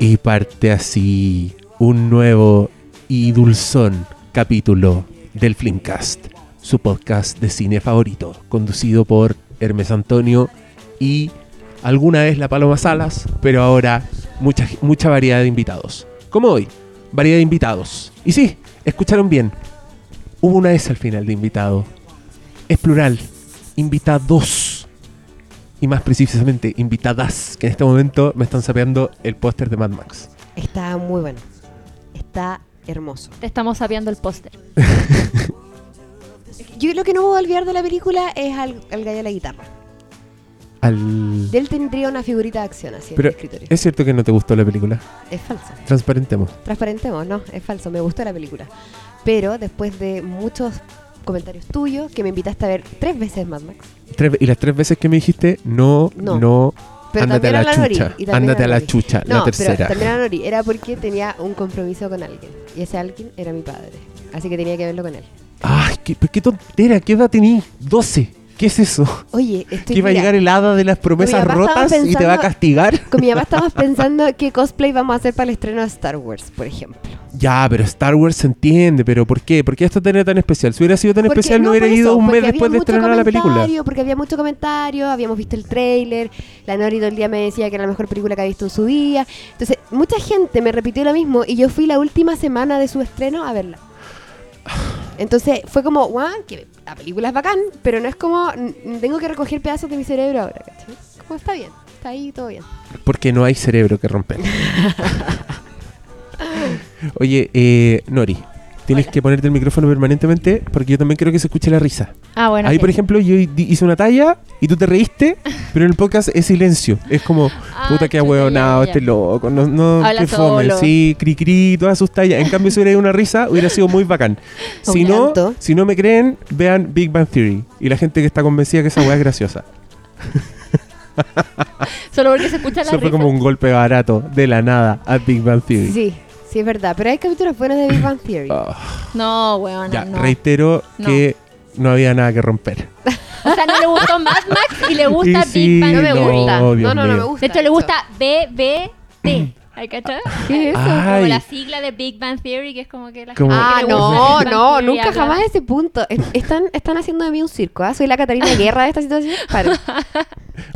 Y parte así un nuevo y dulzón capítulo del Flimcast, su podcast de cine favorito, conducido por Hermes Antonio y alguna vez la Paloma Salas, pero ahora mucha, mucha variedad de invitados. Como hoy, variedad de invitados. Y sí, escucharon bien, hubo una S al final de invitado. Es plural, invitados. Y más precisamente, invitadas, que en este momento me están sapeando el póster de Mad Max. Está muy bueno. Está hermoso. Te estamos sabiendo el póster. Yo lo que no voy a olvidar de la película es al, al gallo de la guitarra. Al... De él tendría una figurita de acción así Pero en el escritorio. es cierto que no te gustó la película. Es falso. Transparentemos. Transparentemos, no, es falso. Me gustó la película. Pero después de muchos comentarios tuyos, que me invitaste a ver tres veces Mad Max. Tres y las tres veces que me dijiste, no, no, No. Pero ándate a la, a la Nori, chucha. también Ándate a la la Nori. chucha, No, la pero tercera. también a Nori. Era porque tenía un compromiso con alguien. Y ese alguien era mi padre. Así que tenía que verlo con él. Ay, qué, pero qué tontera, ¿qué edad tení? 12. ¿Qué es eso? Oye, estoy ¿Que iba a llegar el hada de las promesas rotas y te va a pensando- castigar? Con mi papá estamos pensando qué cosplay vamos a hacer para el estreno de Star Wars, por ejemplo. Ya, pero Star Wars se entiende, pero ¿por qué? ¿Por qué esto tenía tan especial? Si hubiera sido tan Porque- especial, no, hubiera ido un mes después de estrenar la película. Porque había mucho comentario, habíamos visto el tráiler, la Nori todo el día me decía que era la mejor película que había visto en su día. Entonces, mucha gente me repitió lo mismo y yo fui la última semana de su estreno a verla. Entonces fue como, guau, que la película es bacán, pero no es como, tengo que recoger pedazos de mi cerebro ahora, ¿cachai? Como está bien, está ahí todo bien. Porque no hay cerebro que romper. Oye, eh, Nori, tienes Hola. que ponerte el micrófono permanentemente porque yo también quiero que se escuche la risa. Ah, bueno. Ahí, por ejemplo, yo hice una talla y tú te reíste, pero en el podcast es silencio. Es como, Ah, puta que chuta, ahueonado, este loco, no, no, Habla qué fome, solo. sí, cri cri, todas sus tallas. En cambio, si hubiera ido una risa, hubiera sido muy bacán. Si no, si no me creen, vean Big Bang Theory. Y la gente que está convencida que esa weá es graciosa. Solo porque se escucha la Eso fue como un golpe barato, de la nada, a Big Bang Theory. Sí, sí es verdad, pero hay capítulos buenos de Big Bang Theory. Ah, No, weón, ya, no. reitero No. que no había nada que romper. O sea, no le gustó Mad Max y le gusta Y sí, Big Bang no me no, Theory. gusta. No, no, no mío. me gusta. De hecho, le gusta BBT. ¿Hay cachado? ¿Qué es eso? Ay. Como la sigla de Big Bang Theory, que es como que la Como- gente Ah, que no, no, Theory nunca habla- jamás a ese punto. Es- Están, están haciendo de mí un circo, ¿ah? Soy la Catarina Guerra de esta situación. Paren.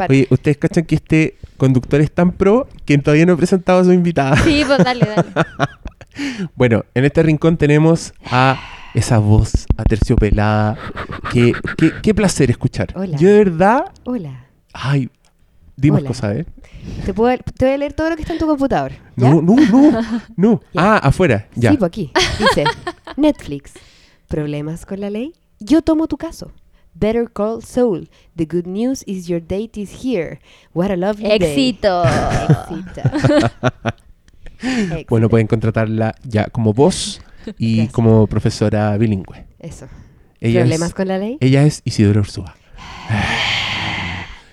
Oye, ¿ustedes cachan que este conductor es tan pro que todavía no he presentado a su invitada? Sí, pues dale, dale. Bueno, en este rincón tenemos a esa voz aterciopelada. Que, que- qué placer escuchar. Hola. Yo de verdad... Hola. Ay, dimos Hola. cosas, ¿eh? Te, puedo, te voy a leer todo lo que está en tu computador. ¿ya? No, no, no, no. Ah, afuera, ya. Sí, pues aquí. Dice, Netflix. ¿Problemas con la ley? Yo tomo tu caso. Better Call Saul. The good news is your date is here. What a lovely day. Éxito. Éxito. Bueno, Éxito. pueden contratarla ya como voz y Gracias. como profesora bilingüe. Eso. Ella ¿Problemas es, con la ley? ella es Isidora Ursúa.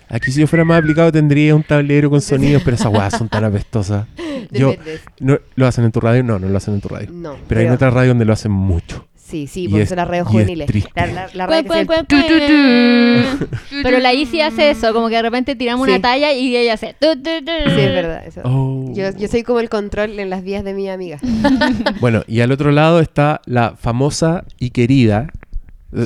Aquí si yo fuera más aplicado tendría un tablero con sonidos, pero esas weas son tan apestosas. Yo, no, ¿Lo hacen en tu radio? No, no lo hacen en tu radio. No. Pero hay otras radios donde lo hacen mucho. Sí, sí, porque es- son las redes juveniles. triste. La, la, la Cuen, cuen, cuen, cuen. Pero la Isi hace eso, como que de repente tiramos Sí. una talla y ella hace. tu, tu, tu. Sí, es verdad. Eso. Oh. Yo, yo soy como el control en las vías de mi amiga. Bueno, y al otro lado está la famosa y querida.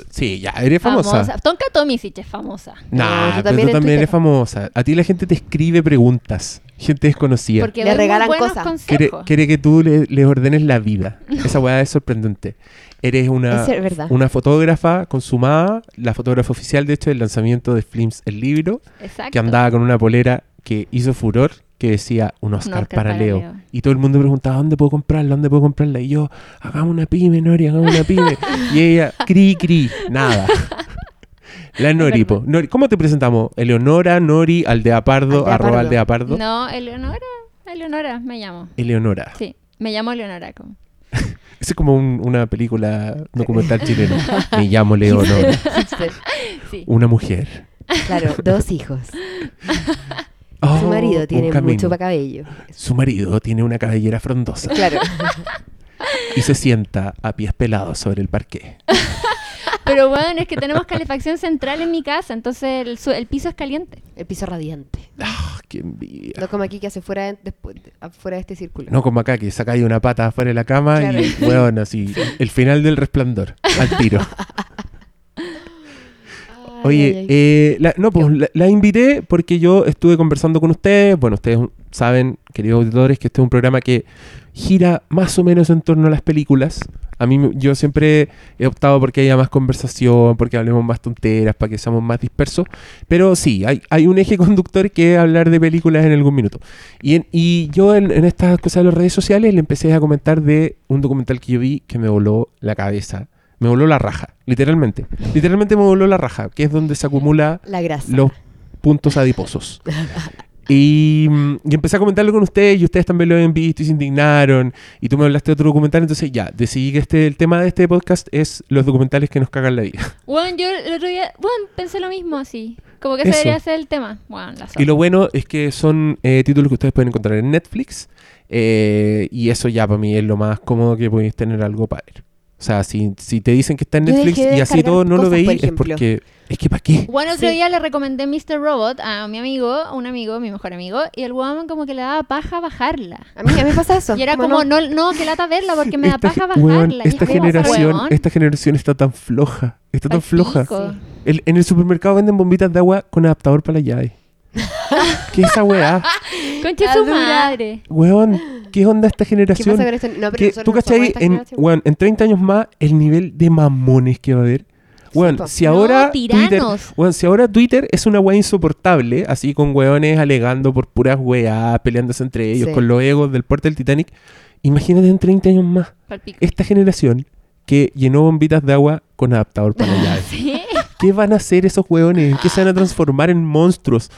Sí, ya, eres famosa. Tonka Tomisic es famosa. Nah, No, tú pero también tú también eres famosa. A ti la gente te escribe preguntas. Gente desconocida. Porque Le regalan cosas. Quiere, quiere que tú le, les ordenes la vida. Esa weá es sorprendente. Eres una, Es verdad. una fotógrafa consumada, la fotógrafa oficial, de hecho, del lanzamiento de Flims, el libro, Exacto. que andaba con una polera que hizo furor, que decía un Oscar, Oscar para, para Leo. Leo. Y todo el mundo preguntaba, ¿dónde puedo comprarla? ¿Dónde puedo comprarla? Y yo, hagamos una pyme, Nori, hagamos una pyme. y ella, cri, cri, nada. La Nori, po. Nori, ¿cómo te presentamos? Eleonora, Nori, Aldea Pardo, Aldea arroba Pardo. Aldea Pardo. No, Eleonora. Eleonora me llamo. Eleonora. Sí, me llamo Eleonora. como- Es como un- una película documental chilena. Me llamo Leonora. Sí. Una mujer. Claro, dos hijos. Oh, Su marido tiene mucho cabello. Su marido tiene una cabellera frondosa Claro. y se sienta a pies pelados sobre el parqué. Pero bueno, es que tenemos calefacción central en mi casa, entonces el, su- el piso es caliente. El piso radiante. Ah, qué envidia. No como aquí que hace fuera de, después de- afuera de este círculo. No como acá, que sacáis una pata afuera de la cama Claro. y, weón, así, el final del resplandor, al tiro. Oye, ay, ay. eh, la- no, pues la, la invité porque yo estuve conversando con ustedes. Bueno, ustedes saben, queridos auditores, que este es un programa que gira más o menos en torno a las películas. A mí, yo siempre he optado porque haya más conversación, porque hablemos más tonteras, para que seamos más dispersos. Pero sí, hay, hay un eje conductor que es hablar de películas en algún minuto. Y, en- y yo en, en estas cosas de las redes sociales le empecé a comentar de un documental que yo vi que me voló la cabeza. Me voló la raja, literalmente. Literalmente me voló la raja, que es donde se acumula La grasa. los puntos adiposos. Y, mm, y empecé a comentarlo con ustedes y ustedes también lo habían visto y se indignaron. Y tú me hablaste de otro documental, entonces ya, decidí que este, el tema de este podcast es los documentales que nos cagan la vida. Bueno, yo el otro día, bueno, pensé lo mismo así. Como que Eso. ese debería ser el tema. Bueno, la Y lo bueno es que son eh, títulos que ustedes pueden encontrar en Netflix. eh, y eso ya para mí es lo más cómodo que podéis tener algo para ver. O sea, si, si te dicen que está en Netflix de y así todo no lo por es porque... Es que ¿para qué? Bueno, otro Sí. día le recomendé Mr. Robot a mi amigo, a un amigo, mi mejor amigo, y el weón como que le daba paja bajarla. A mí, a mí me pasa eso. Y era ¿Cómo como, no, no, que lata verla porque me da paja bajarla. Es esta generación, esta generación está tan floja. Está tan floja. El- en el supermercado venden bombitas de agua con adaptador para la llave. ¿Qué es esa weá? Concha su dura. madre. Weón, ¿qué onda esta ¿Qué generación? pasa con esto? No, pero ¿Tú no cachai? En, weón, en 30 años más, el nivel de mamones que va a haber. Weón, si No, ahora Twitter, tiranos. weón, si ahora Twitter es una weá insoportable, así con weones alegando por puras weas, peleándose entre ellos, Sí. con los egos del puerto del Titanic, imagínate en 30 años más, esta generación que llenó bombitas de agua con adaptador para la llave. Sí. ¿Qué van a hacer esos hueones? ¿En qué se van a transformar en monstruos?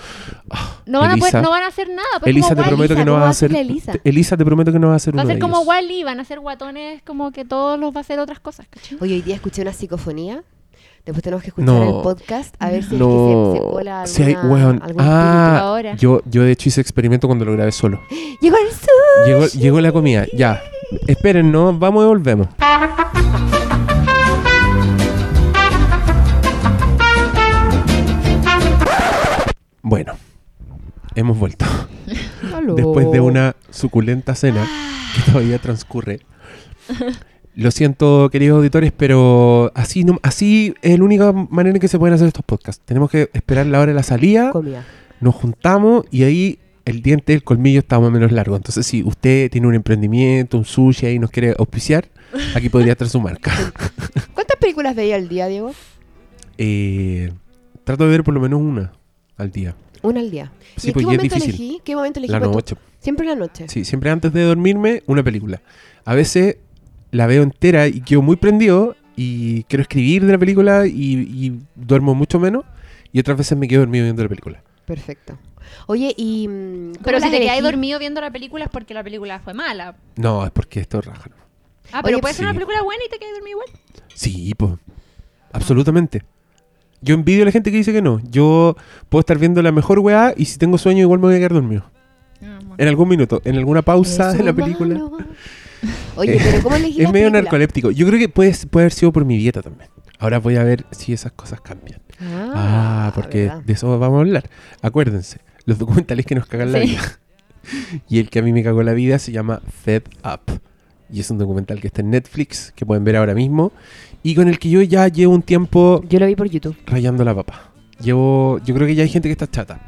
No van, a poder- Elisa, no van a hacer nada. pues Elisa, te prometo que no ¿cómo vas a va a hacer. Elisa? te- Elisa, te prometo que no vas a hacer Va a ser como. Wally, van a ser guatones, como que todos los va a hacer otras cosas, ¿cachai? Oye, hoy día escuché una psicofonía. Después tenemos que escuchar No. el podcast a ver si es que No, se, se cola si hay, algún Ah, ahora. yo, yo de hecho hice experimento cuando lo grabé solo. Llegó el sur. Llegó, llegó la comida, ya. Esperen, no, vamos y volvemos. Bueno, hemos vuelto. Después de una suculenta cena que todavía transcurre. Lo siento, queridos auditores, pero así, no, así es la única manera en que se pueden hacer estos podcasts. Tenemos que esperar la hora de la salida, Comida. nos juntamos y ahí el diente del colmillo está más o menos largo. Entonces, si usted tiene un emprendimiento, un sushi y nos quiere auspiciar, aquí podría estar su marca. ¿Cuántas películas veía al día, Diego? Eh, trato de ver por lo menos una al día. Una al día. Sí, ¿Y en qué es momento difícil. elegí? ¿Qué momento elegí? La tu- noche. Siempre la noche. Sí, siempre antes de dormirme, una película. A veces la veo entera y quedo muy prendido y quiero escribir de la película y, y duermo mucho menos. Y otras veces me quedo dormido viendo la película. Perfecto. Oye, y. mm, ¿cómo Pero si te elegí? dormido viendo la película es porque la película fue mala. No, es porque esto es raja. ¿no? Ah, pero Oye, puede ser sí. una película buena y te quedas dormido igual. Sí, pues. Absolutamente. Yo envidio a la gente que dice que no. Yo puedo estar viendo la mejor weá y si tengo sueño igual me voy a quedar dormido. En algún minuto, en alguna pausa de la película. Oye, pero ¿cómo elegí Es medio narcoléptico. Yo creo que puede, puede haber sido por mi dieta también. Ahora voy a ver si esas cosas cambian. Ah, porque ¿verdad? de eso vamos a hablar. Acuérdense, los documentales que nos cagan la vida. y el que a mí me cagó la vida se llama Fed Up. Y es un documental que está en Netflix, que pueden ver ahora mismo. Y con el que yo ya llevo un tiempo Yo lo vi por YouTube. rayando la papa. Llevo, yo creo que ya hay gente que está chata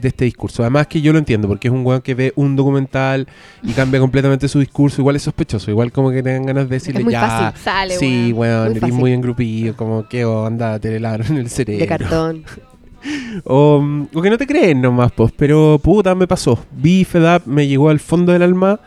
de este discurso. Además que yo lo entiendo, porque es un weón que ve un documental y cambia completamente su discurso. Igual es sospechoso, igual como que tengan ganas de decirle muy ya. fácil. Sale, Sí, weón. eres muy engrupido, como que onda, te en el cerebro. De cartón. O, o que no te creen nomás, pues. Pero puta, me pasó. Vi Fed Up, me llegó al fondo del alma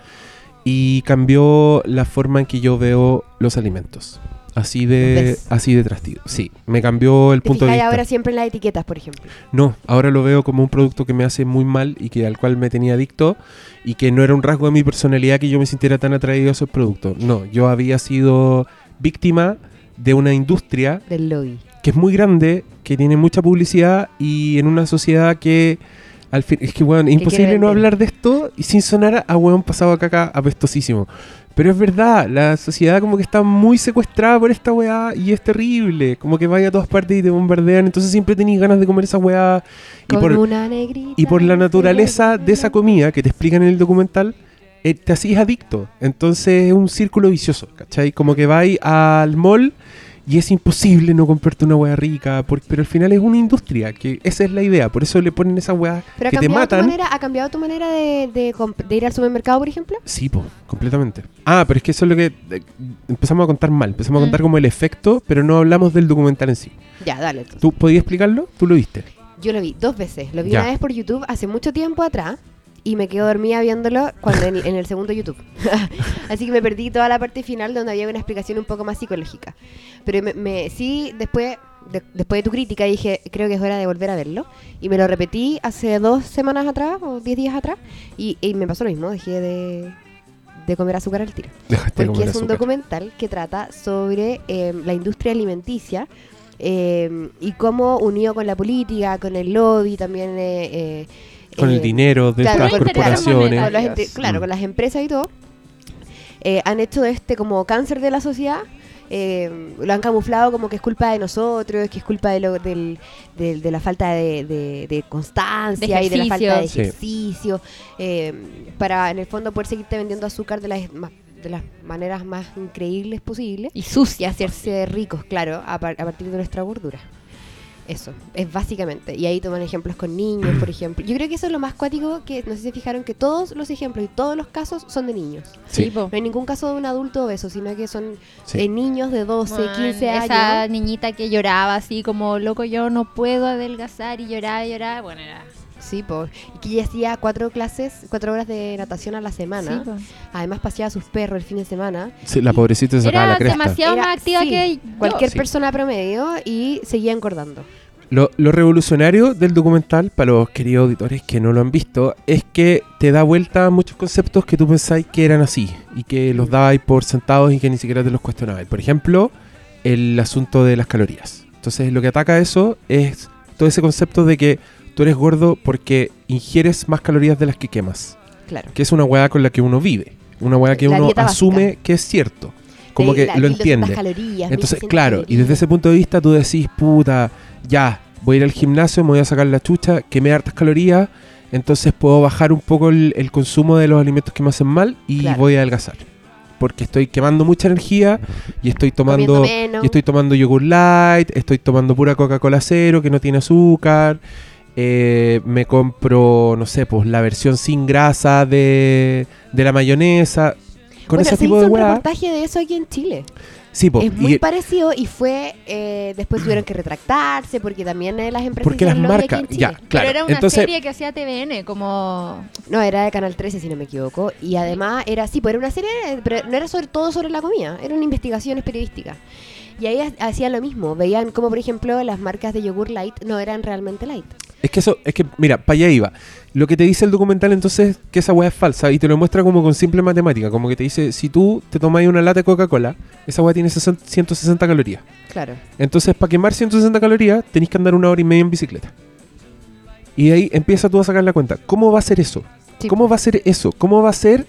y cambió la forma en que yo veo los alimentos. Así de, ¿Ves? así de trastigo. Sí, me cambió el Te punto de vista. ahora siempre en las etiquetas, por ejemplo. No, ahora lo veo como un producto que me hace muy mal y que al cual me tenía adicto y que no era un rasgo de mi personalidad que yo me sintiera tan atraído a esos productos. No, yo había sido víctima de una industria Del lobby. que es muy grande, que tiene mucha publicidad y en una sociedad que al fin es que weón, quiere imposible no hablar de esto y sin sonar a weón pasado a caca apestosísimo. Pero es verdad, la sociedad como que está muy secuestrada por esta weá y es terrible. Como que vaya a todas partes y te bombardean, entonces siempre tenéis ganas de comer esa weá. Y por, negrita. y por la naturaleza de esa comida que te explican en el documental, eh, te hacís adicto. Entonces es un círculo vicioso, ¿cachai? Como que vais al mall y es imposible no comprarte una hueá rica, por- pero al final es una industria, que esa es la idea. Por eso le ponen esa hueá que te cambiado, tu matan. manera, ¿ha cambiado tu manera de, de comp- de ir al supermercado, por ejemplo? Sí, po, completamente. Ah, pero es que eso es lo que eh, empezamos a contar mal. Empezamos a Mm. contar como el efecto, pero no hablamos del documental en sí. Ya, dale. entonces. ¿Tú podías explicarlo? ¿Tú lo viste? Yo lo vi dos veces. Lo vi Ya. una vez por YouTube hace mucho tiempo atrás y me quedo dormida viéndolo cuando en, en el segundo YouTube. Así que me perdí toda la parte final donde había una explicación un poco más psicológica. Pero me, me- sí, después, de- después de tu crítica dije, creo que es hora de volver a verlo. Y me lo repetí hace dos semanas atrás o diez días atrás y, y me pasó lo mismo. Dejé de, de comer azúcar al tiro. Dejaste Porque es un azúcar. documental que trata sobre eh, la industria alimenticia eh, y cómo unido con la política, con el lobby, también... eh, eh, Con el eh, dinero de claro, estas intereses corporaciones. con las claro, Mm. con las empresas y todo, eh, han hecho de este como cáncer de la sociedad. eh, lo han camuflado como que es culpa de nosotros, que es culpa de, lo, del, de la falta de, de- de constancia De y de la falta de ejercicio. Sí. eh, para en el fondo poder seguirte vendiendo azúcar de las, de las maneras más increíbles posibles Y y sucia. hacerse ricos, claro, a, par- a partir de nuestra gordura. Eso, es básicamente. Y ahí toman ejemplos con niños, por ejemplo. Yo creo que eso es lo más cuático que, no sé si se fijaron, que todos los ejemplos y todos los casos son de niños. Sí. No hay ningún caso de un adulto obeso, sino que son Sí. de niños de 12, Man, 15 Esa años. niñita que lloraba así como, loco, yo no puedo adelgazar y lloraba y lloraba. Bueno, era... Sí, por, y que ella hacía cuatro clases, cuatro horas de natación a la semana. Sí, po. Además paseaba a sus perros el fin de semana. Sí, la pobrecita se sacaba Era la cresta. demasiado Era- más activa sí, que yo. Cualquier Sí. persona promedio y seguía engordando. Lo, lo revolucionario del documental, para los queridos auditores que no lo han visto, es que te da vuelta a muchos conceptos que tú pensáis que eran así y que los dabais por sentados y que ni siquiera te los cuestionabais. Por ejemplo, el asunto de las calorías. Entonces, lo que ataca eso es todo ese concepto de que tú eres gordo porque ingieres más calorías de las que quemas, Claro. que es una weá con la que uno vive, una weá que La uno asume básica. que es cierto, como De que lo 1200 entiende. calorías, Entonces, 1600 claro, y desde ese punto de vista tú decís, puta, ya, voy a ir al gimnasio, me voy a sacar la chucha, quemé hartas calorías, entonces puedo bajar un poco el, el consumo de los alimentos que me hacen mal y Claro. voy a adelgazar. Porque estoy quemando mucha energía y estoy tomando y estoy tomando yogur light, estoy tomando pura Coca-Cola cero que no tiene azúcar. Eh, me compro, no sé, pues la versión sin grasa de, de la mayonesa. Con Bueno, ese se tipo hizo de un weá. reportaje de eso aquí en Chile. Sí, po, es muy y- parecido y fue eh, después tuvieron que retractarse porque también eh, las empresas porque las marcas, ya, claro. Pero era una entonces, serie que hacía TVN, como... No, era de Canal 13 si no me equivoco y además era sí, pues era una serie, pero no era sobre todo sobre la comida, eran investigaciones periodísticas. Y ahí ha- hacían lo mismo, veían como por ejemplo las marcas de yogur light no eran realmente light. Es que eso, es que, mira, para allá iba. Lo que te dice el documental entonces es que esa weá es falsa y te lo muestra como con simple matemática. Como que te dice, si tú te tomas una lata de Coca-Cola, esa weá tiene 60 160 calorías. Claro. Entonces, para quemar 160 calorías, tenés que andar una hora y media en bicicleta. Y de ahí empieza tú a sacar la cuenta. ¿Cómo va a ser eso? Sí. ¿Cómo va a ser eso? ¿Cómo va a ser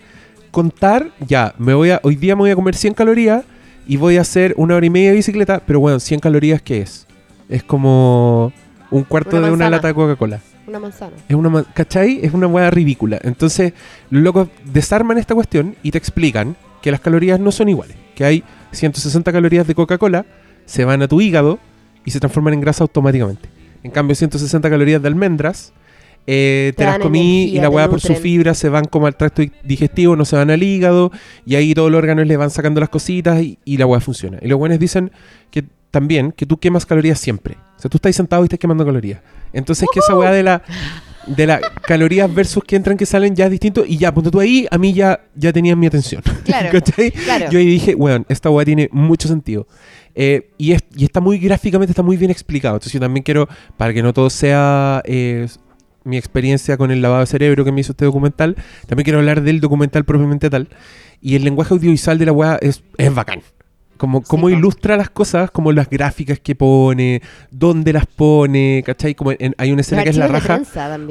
contar, ya, me voy a, hoy día me voy a comer 100 calorías y voy a hacer una hora y media de bicicleta, pero bueno, 100 calorías, ¿qué es? Es como un cuarto Una de una lata de Coca-Cola. Una manzana. Es una, ¿cachai? Es una hueá ridícula. Entonces, los locos desarman esta cuestión y te explican que las calorías no son iguales. Que hay 160 calorías de Coca-Cola, se van a tu hígado y se transforman en grasa automáticamente. En cambio, 160 calorías de almendras, eh, te, Te las comí energía, y la hueá por su fibra se van como al tracto digestivo, no se van al hígado y ahí todos los órganos le van sacando las cositas y, y la hueá funciona. Y los buenos dicen que también que tú quemas calorías siempre. O sea, tú estás sentado y estás quemando calorías. Entonces, que esa hueá de la de las calorías versus que entran que salen ya es distinto y ya, ponte tú ahí, a mí ya, ya tenían mi atención. Claro. Yo ahí dije, weón, esta weá tiene mucho sentido. Eh, y, es- y está muy gráficamente, está muy bien explicado. Entonces yo también quiero, para que no todo sea eh, mi experiencia con el lavado de cerebro que me hizo este documental, también quiero hablar del documental propiamente tal. Y el lenguaje audiovisual de la weá es, es bacán. Como, cómo po. ilustra las cosas, como las gráficas que pone, dónde las pone, ¿cachai? Como en- hay una Los escena que es la de raja.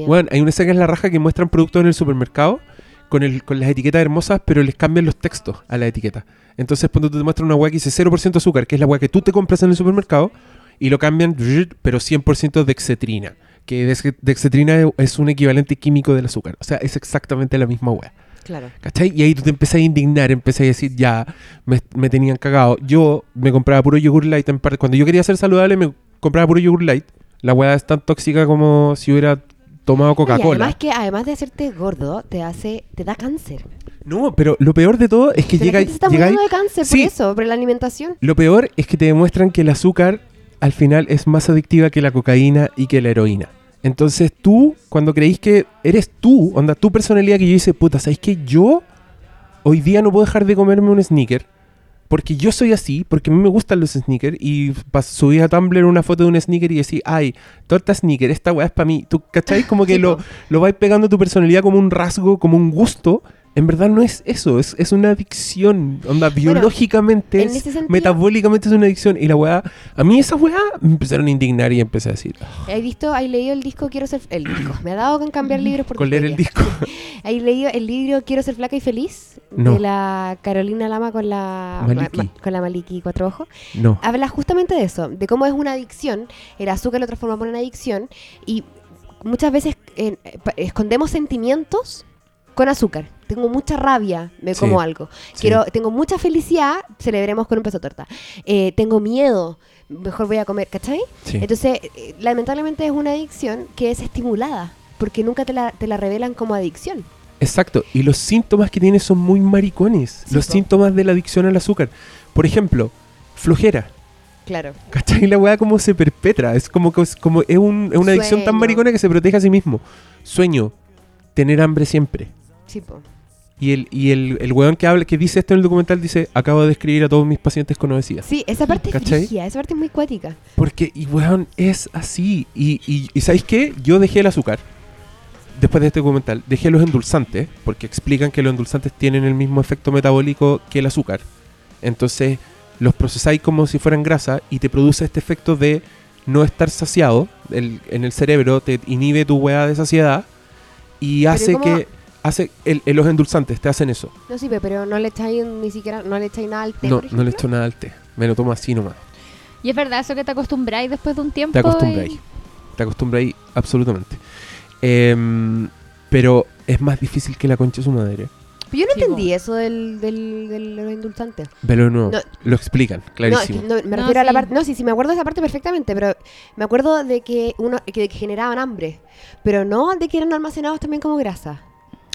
Bueno, hay una escena que es la raja que muestran productos en el supermercado con, el, con las etiquetas hermosas, pero les cambian los textos a la etiqueta. Entonces, cuando te muestran una weá que dice 0% azúcar, que es la weá que tú te compras en el supermercado, y lo cambian, pero 100% dexetrina. Que dex- dexetrina es un equivalente químico del azúcar. O sea, es exactamente la misma weá. Claro. ¿Cachai? Y ahí tú te empezás a indignar, empezás a decir, ya, me, me tenían cagado. Yo me compraba puro yogur light en parte. Cuando yo quería ser saludable, me compraba puro yogur light. La weá es tan tóxica como si hubiera tomado Coca-Cola. además que además de hacerte gordo, te hace, te da cáncer. No, pero lo peor de todo es que Pero la llega, gente se está llegáis- muriendo de cáncer Sí. por eso, por la alimentación. Lo peor es que te demuestran que el azúcar al final es más adictiva que la cocaína y que la heroína. Entonces tú, cuando creís que eres tú, onda, tu personalidad que yo dice, puta, ¿sabéis que yo hoy día no puedo dejar de comerme un sneaker? Porque yo soy así, porque a mí me gustan los sneakers y pas- subí a Tumblr una foto de un sneaker y decís, ay, torta sneaker, esta weá es para mí. ¿Tú cacháis? Como que Sí, lo, lo vais pegando a tu personalidad como un rasgo, como un gusto. En verdad no es eso, es, es una adicción. Onda, biológicamente, es- sentido- metabólicamente es una adicción. Y la weá, a mí esa weá me empezaron a indignar y empecé a decir, "Ah, ¿Has visto, hay leído el disco Quiero ser... El disco. Me ha dado con cambiar libros por con leer el disco. ¿Hay leído el libro Quiero ser flaca y feliz? No. De la Carolina Lama con la... Maliki. ma- con la Maliki Cuatro Ojos. no. Habla justamente de eso, de cómo es una adicción. El azúcar lo transformamos en una adicción. Y muchas veces eh, escondemos sentimientos con azúcar. Tengo mucha rabia, me Sí. como algo. Sí. Quiero, tengo mucha felicidad, celebremos con un peso de torta. Eh, tengo miedo, mejor voy a comer, ¿cachai? Sí. Entonces, eh, lamentablemente es una adicción que es estimulada, porque nunca te la, te la revelan como adicción. Exacto. Y los síntomas que tienes son muy maricones. Los po. síntomas de la adicción al azúcar. Por ejemplo, flojera. Claro. ¿Cachai? La weá como se perpetra. Es como que es, como es, un- es una adicción tan maricona que se protege a sí mismo. Sueño. Tener hambre siempre. Sí, po. Y el, y el, el weón que habla, que dice esto en el documental, dice, acabo de describir a todos mis pacientes con obesidad. Sí, esa parte es ¿Cachai? frigia, esa parte es muy cuática. Porque, y weón, es así. Y, y, y ¿sabéis qué? Yo dejé el azúcar. Después de este documental, dejé los endulzantes, porque explican que los endulzantes tienen el mismo efecto metabólico que el azúcar. Entonces, los procesáis como si fueran grasa y te produce este efecto de no estar saciado el- en el cerebro, te inhibe tu weá de saciedad y Pero hace que. Hace el- el- los endulzantes te hacen eso. No sirve, pero no le echáis ni siquiera, no le echáis nada al té, No, por no le echo nada al té. Me lo tomo así nomás. Y es verdad eso que te acostumbráis después de un tiempo. Te acostumbráis. y- Te acostumbráis absolutamente. Em, pero es más difícil que la concha de su madre. Pero yo no Sí, entendí eso del, del, del- de los indultantes. Velo de nuevo. No. Lo explican, No, es clarísimo. que no, me No, refiero a la sí. parte. No, sí, sí, me acuerdo de esa parte perfectamente, pero me acuerdo de que uno que, que generaban hambre, pero no de que eran almacenados también como grasa.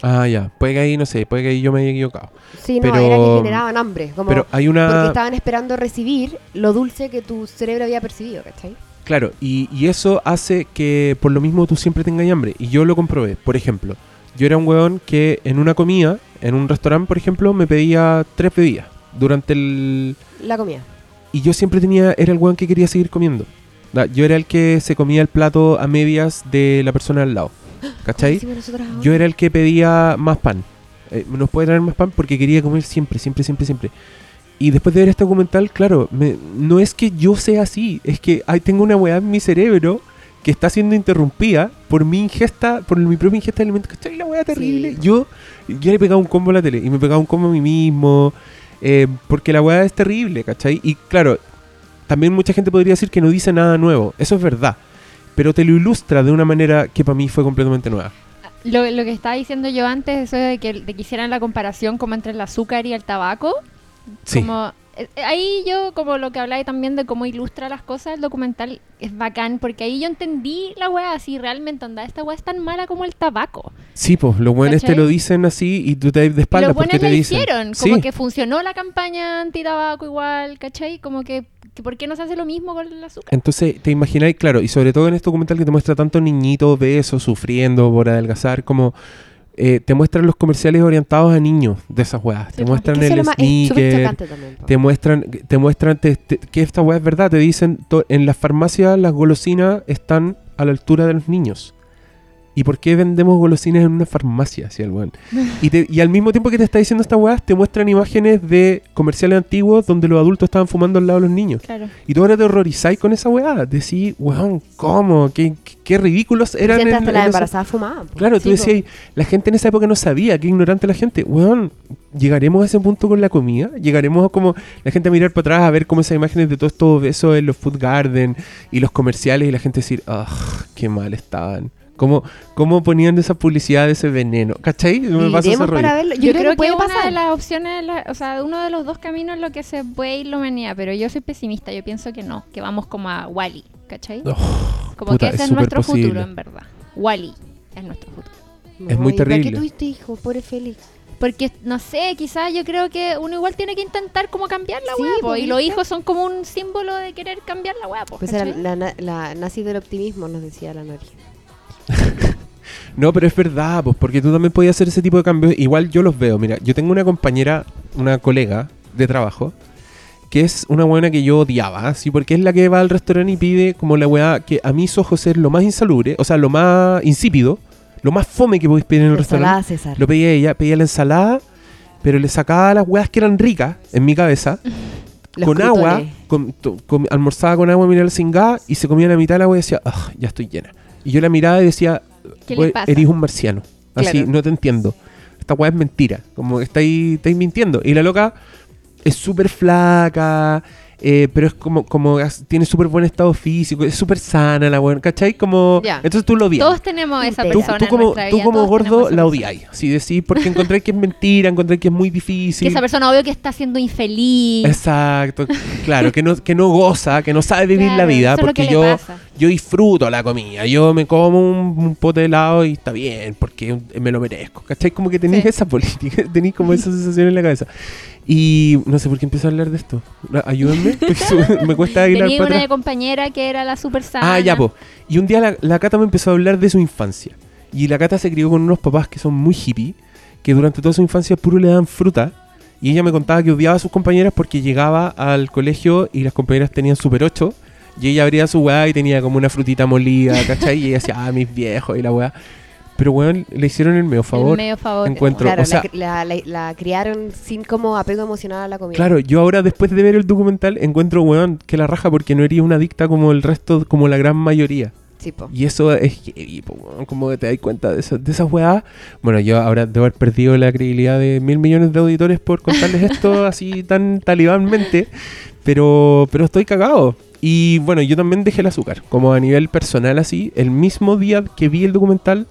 Ah, ya. Puede que ahí, no sé, puede que ahí yo me haya equivocado. Sí, no, Pero- era que generaban hambre, como Pero hay porque una... estaban esperando recibir lo dulce que tu cerebro había percibido, ¿cachai? Claro, y, y eso hace que por lo mismo tú siempre tengas hambre. Y yo lo comprobé. Por ejemplo, yo era un weón que en una comida, en un restaurante, por ejemplo, me pedía tres bebidas durante el... La comida. Y yo siempre tenía, era el weón que quería seguir comiendo. Yo era el que se comía el plato a medias de la persona al lado. ¿Cachai? Yo era el que pedía más pan. Eh, ¿Nos puede traer más pan? Porque quería comer siempre, siempre, siempre, siempre. Y después de ver este documental, claro, me- no es que yo sea así, es que tengo una weá en mi cerebro que está siendo interrumpida por mi ingesta, por mi propia ingesta de alimentos. ¿Cachai? La weá terrible. Sí. Yo, yo le pegaba un combo a la tele y me pegaba un combo a mí mismo. eh, porque la weá es terrible, ¿cachai? Y claro, también mucha gente podría decir que no dice nada nuevo. Eso es verdad. Pero te lo ilustra de una manera que para mí fue completamente nueva. Lo, lo que estaba diciendo yo antes, eso de que, de que hicieran la comparación como entre el azúcar y el tabaco. Sí. Como, eh, ahí yo, como lo que habláis también de cómo ilustra las cosas, el documental es bacán, porque ahí yo entendí la weá así realmente, onda, esta weá es tan mala como el tabaco. Sí, pues los buenos te lo dicen así y tú te das de espaldas los porque te lo dicen. hicieron, Sí, como que funcionó la campaña anti-tabaco igual, ¿cachai? Como que, que ¿por qué no se hace lo mismo con el azúcar? Entonces te imagináis, claro, y sobre todo en este documental que te muestra tanto niñito obeso sufriendo por adelgazar, como eh, te muestran los comerciales orientados a niños de esas weas. Sí, te muestran el sneaker, también. po. te muestran, te muestran te- te- que esta wea es verdad. Te dicen, to- en las farmacias las golosinas están a la altura de los niños. ¿Y por qué vendemos golosinas en una farmacia? Decía el weón. Y, te- y al mismo tiempo que te está diciendo esta weá, te muestran imágenes de comerciales antiguos donde los adultos estaban fumando al lado de los niños. Claro. Y tú ahora te horrorizáis con esa weá. Decís, weón, ¿cómo? ¿Qué, qué, qué ridículos eran en, hasta en embarazadas fumaban. po. Claro, tú Sí, po. decías, la gente en esa época no sabía, qué ignorante la gente. Weón, ¿llegaremos a ese punto con la comida? ¿Llegaremos como la gente a mirar para atrás a ver como esas imágenes de todos estos besos en los food garden y los comerciales y la gente decir, ah, qué mal estaban? ¿Cómo, ¿Cómo ponían esa publicidad de ese veneno? ¿Cachai? Me pasa ese rollo. para verlo. Yo, creo, que, puede una pasar. de las opciones, la- o sea, uno de los dos caminos es lo que se puede ir la humanidad, pero yo soy pesimista, yo pienso que no, que vamos como a Wally, ¿cachai? Oh, como puta, que ese es nuestro posible. futuro, en verdad. Wally es nuestro futuro. es muy ¿y ¿Para terrible. qué tuviste hijo? Pobre Félix. Porque, no sé, quizás yo creo que uno igual tiene que intentar como cambiar la Sí, weá, po, pues, y los hijos son como un símbolo de querer cambiar la po, Pues era la, la, la nazi del optimismo, nos decía la Nori. No, pero es verdad, pues, porque tú también podías hacer ese tipo de cambios. Igual yo los veo. Mira, yo tengo una compañera, una colega de trabajo, que es una buena que yo odiaba, ¿sí? Porque es la que va al restaurante y pide como la weá que a mis ojos es lo más insalubre, o sea, lo más insípido, lo más fome que podéis pedir en el Ensalada restaurante. César. Lo pedía ella, pedía la ensalada, pero le sacaba las weas que eran ricas en mi cabeza, Los con agua, con- com- almorzaba con agua mineral sin gas y se comía la mitad de la agua y decía, "Ah, ya estoy llena. Y yo la miraba y decía, ¿Qué "Güey, le pasa? eres un marciano. Así, Claro. no te entiendo. Esta weá es mentira. Como que estáis, estáis mintiendo. Y la loca es súper flaca, eh, pero es como, como tiene súper buen estado físico, es súper sana la weá, ¿cachai? Como, Ya. entonces tú lo odias. Todos tenemos esa Tú- persona tú en como, tú vida, como gordo la odiáis. Así decís, porque encontráis que es mentira, encontráis que es muy difícil. Que esa persona obvio que está siendo infeliz. Exacto, claro, que no, que no goza, que no sabe vivir la vida, eso es lo que porque le yo, pasa. yo disfruto la comida, yo me como un, un pote de helado y está bien, porque me lo merezco, ¿cachai? Como que tenéis Sí. esa política, tenéis como esa sensación en la cabeza. Y no sé por qué empiezo a hablar de esto, ayúdenme, Estoy su- me cuesta hilar Tenía una compañera que era la super sana. Ah, ya, po. Y un día la, la Cata me empezó a hablar de su infancia. Y la Cata se crió con unos papás que son muy hippie, que durante toda su infancia puro le dan fruta. Y ella me contaba que odiaba a sus compañeras porque llegaba al colegio y las compañeras tenían super 8. Y ella abría su weá y tenía como una frutita molida, ¿cachai? Y ella decía, ah, mis viejos y la weá. Pero weón, le hicieron el medio favor. El medio favor. encuentro- Claro, o sea- la, la- la- la criaron sin como apego emocional a la comida. Claro, yo ahora después de ver el documental encuentro, weón, que la raja porque no eres una adicta como el resto, como la gran mayoría. Sí, po. Y eso es heavy, po, weón, como que te das cuenta de, eso- de esas weas. Bueno, yo ahora debo haber perdido la credibilidad de mil millones de auditores por contarles esto así tan talibánmente, pero, pero estoy cagado. Y bueno, yo también dejé el azúcar, como a nivel personal así. El mismo día que vi el documental,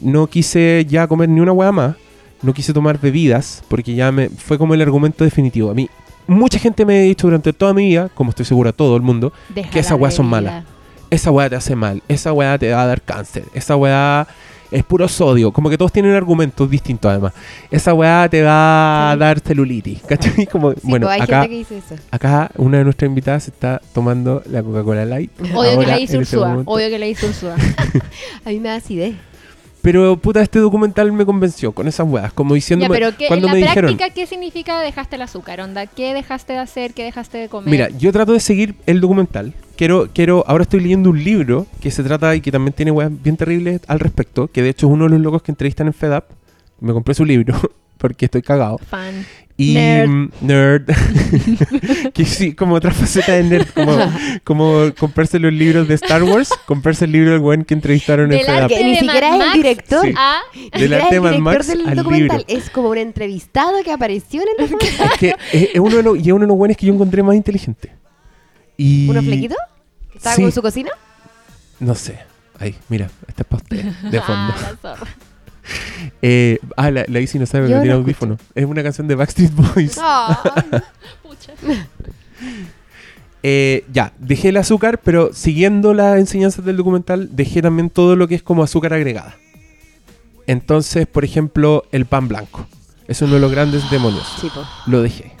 no quise ya comer ni una wea más, no quise tomar bebidas, porque ya me fue como el argumento definitivo. A mí, mucha gente me ha dicho durante toda mi vida, como estoy seguro a todo el mundo, Deja que esas la weas son malas. esa weá te hace mal, esa weá te va a dar cáncer, esa weá es puro sodio, como que todos tienen argumentos distintos además. Esa weá te va a dar celulitis, ¿cachai? Como, Sí, bueno, hay acá, gente que dice eso. acá una de nuestras invitadas se está tomando la Coca-Cola Light. Obvio que le hizo Ursúa. momento. Obvio que le hizo Ursúa. A mí me da acidez. Pero puta, este documental me convenció con esas weas, como ya, diciéndome pero ¿qué, en cuando la me dijeron, práctica, ¿qué significa dejaste el azúcar? Onda, ¿qué dejaste de hacer? ¿Qué dejaste de comer? Mira, yo trato de seguir el documental. Quiero, quiero, ahora estoy leyendo un libro que se trata y que también tiene weas bien terribles al respecto, que de hecho es uno de los locos que entrevistan en FedUp. Me compré su libro porque estoy cagado. Fan. Y Nerd. nerd. que sí, como otra faceta de nerd, como, como comprarse los libros de Star Wars, comprarse el libro del weón que entrevistaron en arte Que ni de siquiera es el director. Sí. a... Ni Del arte es Mad Max del al documental. libro. Es como un entrevistado que apareció en el documental. Es que es, es uno de los, y es uno de los buenos que yo encontré más inteligente. Y ¿Unos flequitos? ¿Estaba Sí. como en su cocina? No sé. Ahí, mira, este es para usted, de fondo. Ah, la zorra. Eh, ah, la, la Isi no sabe no tiene no audífono. Es una canción de Backstreet Boys. Ay, Pucha. Eh, ya, dejé el azúcar, pero siguiendo las enseñanzas del documental, dejé también todo lo que es como azúcar agregada. Entonces, por ejemplo, el pan blanco. Es uno de los grandes demonios. sí. Lo dejé.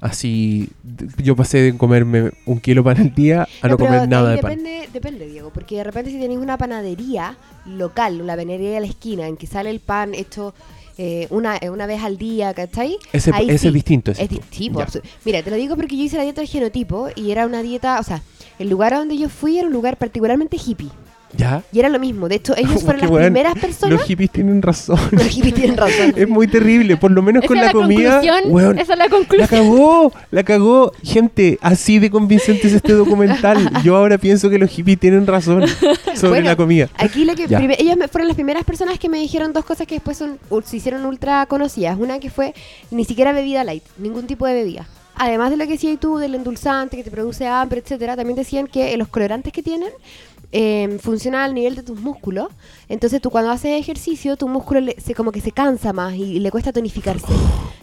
Así, yo pasé de comerme un kilo de pan al día a no, comer nada de pan. depende, depende, Diego, porque de repente si tenéis una panadería local, una panadería de la esquina, en que sale el pan hecho eh, una, eh, una vez al día, ¿cachai? Ese, Ahí ese sí. es distinto. ese Es distinto. Mira, te lo digo porque yo hice la dieta del genotipo y era una dieta, o sea, el lugar a donde yo fui era un lugar particularmente hippie. ¿Ya? Y era lo mismo. De hecho, ellos fueron las weón, primeras personas. Los hippies tienen razón. Los hippies tienen razón. es muy terrible, por lo menos Esa con la, la comida. weón, Esa es la la conclusión. cagó, la cagó. Gente, así de convincente es este documental. Yo ahora pienso que los hippies tienen razón sobre Bueno, la comida. Aquí lo que ellos me- fueron las primeras personas que me dijeron dos cosas que después son- se hicieron ultra conocidas. Una que fue ni siquiera bebida light, ningún tipo de bebida. Además de lo que decías tú, del endulzante que te produce hambre, etcétera, también decían que los colorantes que tienen eh, funcionan al nivel de tus músculos. Entonces tú cuando haces ejercicio, tu músculo le- se, como que se cansa más y, le cuesta tonificarse.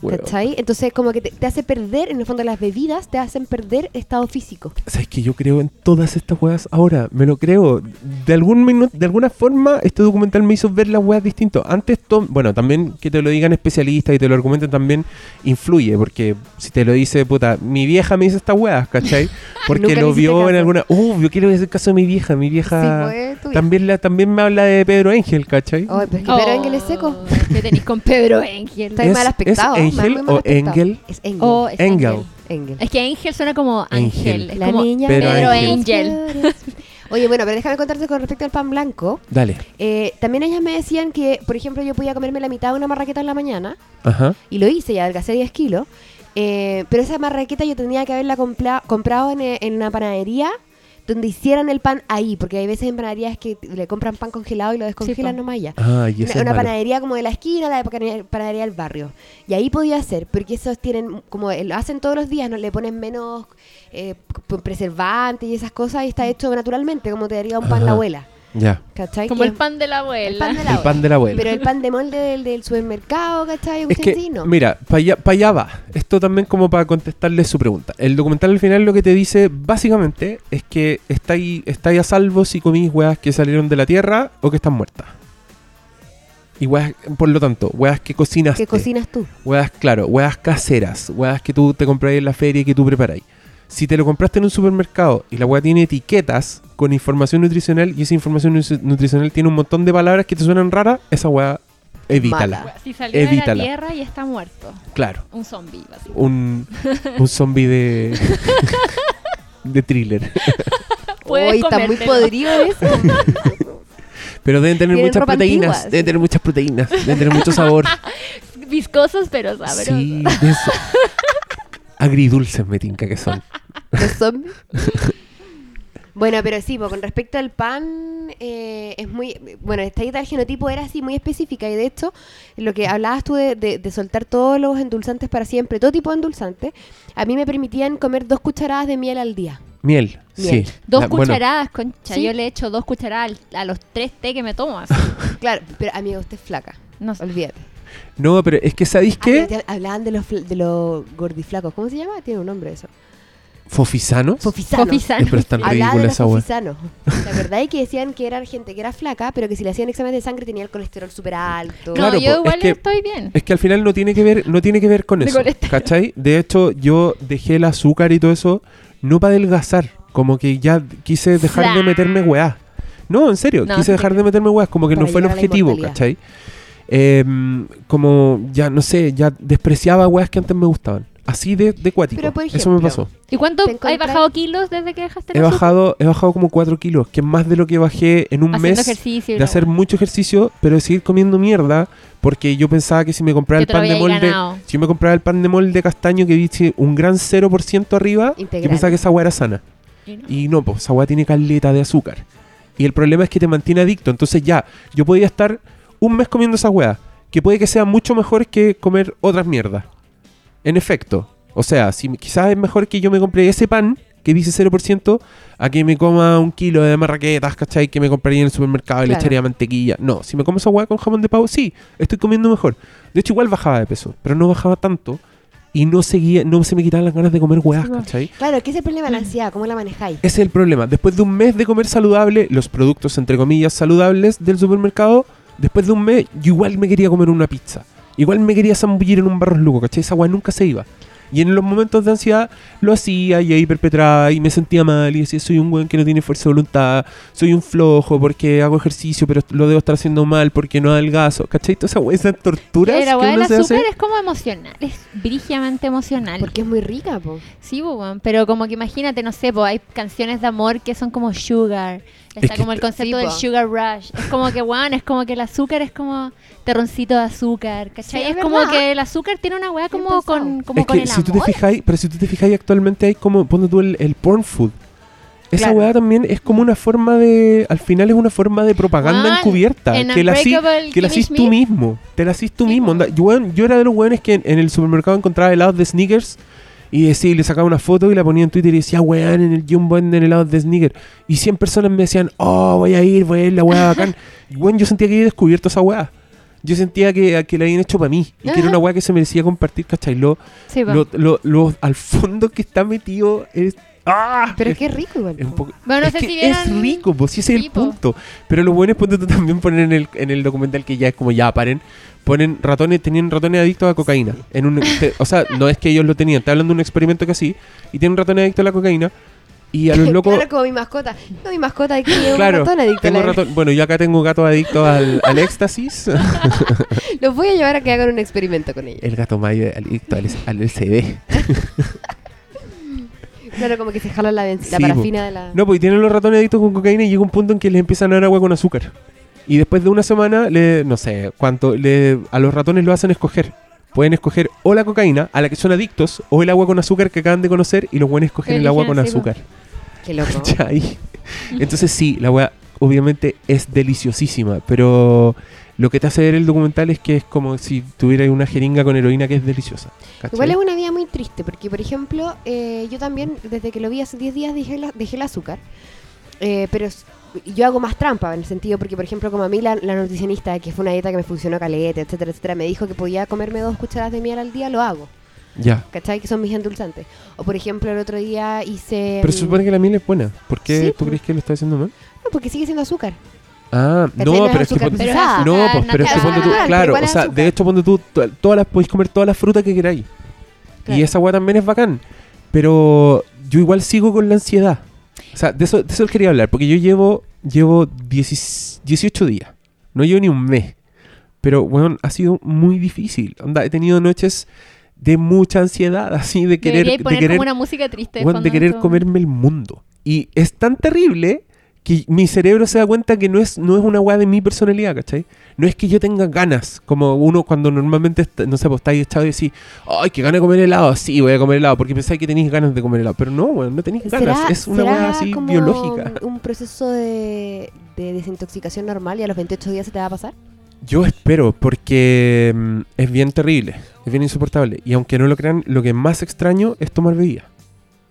¿Cachai? Entonces como que te, te hace perder, en el fondo las bebidas te hacen perder estado físico. ¿Sabes que yo creo en todas estas weas ahora? Me lo creo. De algún minuto, de alguna forma, este documental me hizo ver las weas distinto. Antes, bueno, también que te lo digan especialistas y te lo argumenten también influye, porque si te lo dice, puta, mi vieja me dice estas weas, ¿cachai? Porque lo vio en alguna. Uh, yo quiero hacer caso a mi vieja. Mi vieja Sí, tu también, la, también me habla de Pedro Ángel, ¿cachai? Ay, pero es que Pedro Engel es seco. Oh, ¿Qué tenéis con Pedro Ángel? Está ¿Es- mal aspectado. es mal o aspectado. Engel? Es Engel. Oh, es Engel. Ángel. Engel. Es que Ángel suena como Ángel. ángel. Es La como niña Pedro Ángel. Ángel. Oye, bueno, pero déjame contarte con respecto al pan blanco. Dale. Eh, también ellas me decían que, por ejemplo, yo podía comerme la mitad de una marraqueta en la mañana, Ajá. y lo hice, y adelgacé 10 kilos. eh, pero esa marraqueta yo tendría que haberla comprado en, en una panadería donde hicieran el pan ahí, porque hay veces en panaderías que le compran pan congelado y lo descongelan po. nomás ya. Ah, y Una, panadería como de la esquina, la pana- panadería del barrio. Y ahí podía ser, porque esos tienen, como lo hacen todos los días, no le ponen menos eh, y esas cosas, y está hecho naturalmente, como te daría un pan Ajá. la abuela. Ya. ¿Cachai? Como Que- el pan de la abuela. el pan de la El pan de la abuela. Pero el pan de molde del, del supermercado, ¿cachai? Es que, no. mira, para allá, pa' allá va. Esto también como para contestarle su pregunta. El documental al final lo que te dice básicamente es que estáis estáis a salvo si comís weas que salieron de la tierra o que están muertas. Y weas, por lo tanto, weas que cocinas. ¿Qué cocinas tú? Weas, claro, weas caseras. Weas que tú te compras en la feria y que tú preparáis. Si te lo compraste en un supermercado y la wea tiene etiquetas con información nutricional y esa información nu- nutricional tiene un montón de palabras que te suenan raras, esa wea evítala. Mala. Si salió de la tierra y está muerto. Claro. Un zombie, básicamente. un, un zombie de de thriller. Puedes Hoy está muy podrido eso. Pero deben tener muchas proteínas, antigua, deben sí. tener muchas proteínas, deben tener mucho sabor. Viscosos, pero sabrosos. sí, eso. Agridulces me tinca que son. Los zombies. Bueno, pero sí, con respecto al pan, eh, es muy. Bueno, esta dieta del genotipo era así muy específica y de hecho, lo que hablabas tú de, de- de soltar todos los endulzantes para siempre, todo tipo de endulzantes, a mí me permitían comer dos cucharadas de miel al día. Miel, Miel. sí. Dos La- bueno, cucharadas, concha. Sí. Yo le echo dos cucharadas al- a los tres té que me tomo. así. Claro, pero amiga, usted es flaca. No sé. Olvídate. No, pero es que ¿sabéis Ah, qué? te- hablaban de los, de los gordiflacos. ¿Cómo se llama? Tiene un nombre eso. ¿Fofisanos? Fofisanos. Fofisano. Eh, pero es tan Hablaban de ridícula esa fofisanos. La verdad es que decían que eran gente que era flaca, pero que si le hacían exámenes de sangre tenía el colesterol súper alto. No, Claro, yo po, igual es que- estoy bien. Es que al final no tiene que ver, no tiene que ver con De eso. colesterol. ¿Cachai? De hecho, yo dejé el azúcar y todo eso no para adelgazar. Como que ya quise dejar de meterme weá. No, en serio, No, quise dejar de meterme weá. Como que no fue el objetivo. ¿cachai? Em, como ya, no sé, ya despreciaba weas que antes me gustaban. Así de, de cuático. Pero, por eso me pasó. ¿Y cuánto ¿Te has bajado kilos desde que dejaste He el azúcar? bajado, he bajado como 4 kilos, que es más de lo que bajé en un Haciendo mes ejercicio. y de la hacer wea. mucho ejercicio, pero de seguir comiendo mierda, porque yo pensaba que si me compraba Que el te lo pan de molde, ganado. si yo me compraba el pan de molde castaño que dice un gran 0% arriba, Integral. yo pensaba que esa weá era sana. Y no. Y no, pues esa weá tiene caleta de azúcar. Y el problema es que te mantiene adicto. Entonces ya, yo podía estar un mes comiendo esa weá, que puede que sea mucho mejor que comer otras mierdas. En efecto. O sea, si quizás es mejor que yo me compre ese pan que dice 0% a que me coma un kilo de marraquetas, ¿cachai? Que me compraría en el supermercado y le echaría mantequilla. No, si me como esa weá con jamón de pavo, sí, estoy comiendo mejor. De hecho, igual bajaba de peso, pero no bajaba tanto y no seguía, no se me quitaban las ganas de comer po. ¿cachai? Claro, ¿qué es el problema de la ansiedad? ¿Cómo la manejáis? Ese es el problema. Después de un mes de comer saludable, los productos entre comillas saludables del supermercado, después de un mes, yo igual me quería comer una pizza. Igual me quería zambullir en un barros luco, ¿cachai? Esa weá nunca se iba. Y en los momentos de ansiedad lo hacía y ahí perpetraba y me sentía mal y decía, soy un weón que no tiene fuerza de voluntad, soy un flojo porque hago ejercicio pero lo debo estar haciendo mal porque no adelgazo, ¿cachai? Toda esa weá, esas torturas la que se azúcar hace. es como emocional, es brígidamente emocional. Porque es muy rica, po. Sí, po, weón, pero como que imagínate, no sé, po, hay canciones de amor que son como Sugar Está que como el concepto del sugar rush. Es como que, weón, es como que el azúcar es como terroncito de azúcar, ¿cachai? Sí, es es como que el azúcar tiene una weá como con, como es con que el si tú amor. te fijáis, pero si tú te fijáis actualmente hay como, ponte tú el, el porn food. Esa Claro. weá también es como una forma de, al final es una forma de propaganda encubierta. en Que la hacís que la tú mismo. Te la hacís tú Sí, mismo. onda. Yo era de los weones que en, en el supermercado encontraba helados de sneakers y decía, y le sacaba una foto y la ponía en Twitter y decía, weón, en el Jumbo venden helados de sneakers. Y 100 personas me decían, oh, voy a ir, voy a ir, la weá bacán. Y weón, yo sentía que había descubierto esa weá. Yo sentía que, que la habían hecho para mí y que era una weá que se merecía compartir, ¿cachai? Lo, Sí, lo, lo- lo- al fondo que está metido es. ¡Ah! Pero es que es rico igual. es un po. poco- Bueno, no es sé que si vieron- es rico, pues sí, ese es el punto. Pero lo bueno es cuando tú también ponen en el, en el documental que ya es como ya paren, ponen ratones, tenían ratones adictos a cocaína. En un, te- o sea, no es que ellos lo tenían, está hablando de un experimento que así, y tienen ratones adictos a la cocaína, y a los locos. Claro, como mi mascota. No, mi mascota aquí es Claro, un ratón adicto a tengo la- ratón- bueno, yo acá tengo gatos adictos al, al éxtasis. Los voy a llevar a que hagan un experimento con ella. el gato mayo adicto al, al LCD. Claro, como que se jala la, ben- la Sí, parafina de la... No, pues tienen los ratones adictos con cocaína y llega un punto en que les empiezan a dar agua con azúcar. Y después de una semana, le, no sé cuánto, le, a los ratones lo hacen escoger. Pueden escoger o la cocaína, a la que son adictos, o el agua con azúcar que acaban de conocer, y los buenos escogen el agua con sí, azúcar. Qué loco. Entonces sí, la agua obviamente es deliciosísima, pero lo que te hace ver el documental es que es como si tuviera una jeringa con heroína que es deliciosa. ¿cachai? Igual es una vida muy triste, porque por ejemplo, eh, yo también, desde que lo vi hace 10 días, dejé, la- dejé el azúcar. Eh, pero yo hago más trampa en el sentido, porque por ejemplo, como a mí la, la nutricionista, que fue una dieta que me funcionó caleta, etcétera, etcétera, me dijo que podía comerme dos cucharadas de miel al día, lo hago. Ya. ¿Cachai? Que son mis endulzantes. O por ejemplo, el otro día hice... Pero se mm, supone que la miel es buena. ¿Por qué Sí, tú crees que lo está haciendo mal? No, porque sigue siendo azúcar. Ah, ¿Cachai? no, pero es que ponte-. No, pues, pero es que ponte tú, claro, o sea, de hecho ponte tú, to- todas las podéis comer todas las frutas que queráis. Y esa weá también es bacán. Pero yo igual sigo con la ansiedad. O sea, de eso, de eso quería hablar, porque yo llevo, llevo 10 18 días. No llevo ni un mes. Pero, bueno, ha sido muy difícil. Onda, he tenido noches de mucha ansiedad, así de querer, Deberíais de poner querer como una música triste. de querer comerme el mundo. Y es tan terrible que mi cerebro se da cuenta que no es, no es una weá de mi personalidad, ¿cachai? No es que yo tenga ganas, como uno cuando normalmente, está- no sé, pues estáis echado y decís, ay, que gana de comer helado, sí, voy a comer helado, porque pensáis que tenéis ganas de comer helado. Pero no, weón, no tenéis ganas, ¿Será- es una weá así como biológica. Un proceso de, de desintoxicación normal y a los 28 días se te va a pasar. Yo espero, porque mm, es bien terrible, es bien insoportable. Y aunque no lo crean, lo que más extraño es tomar bebida.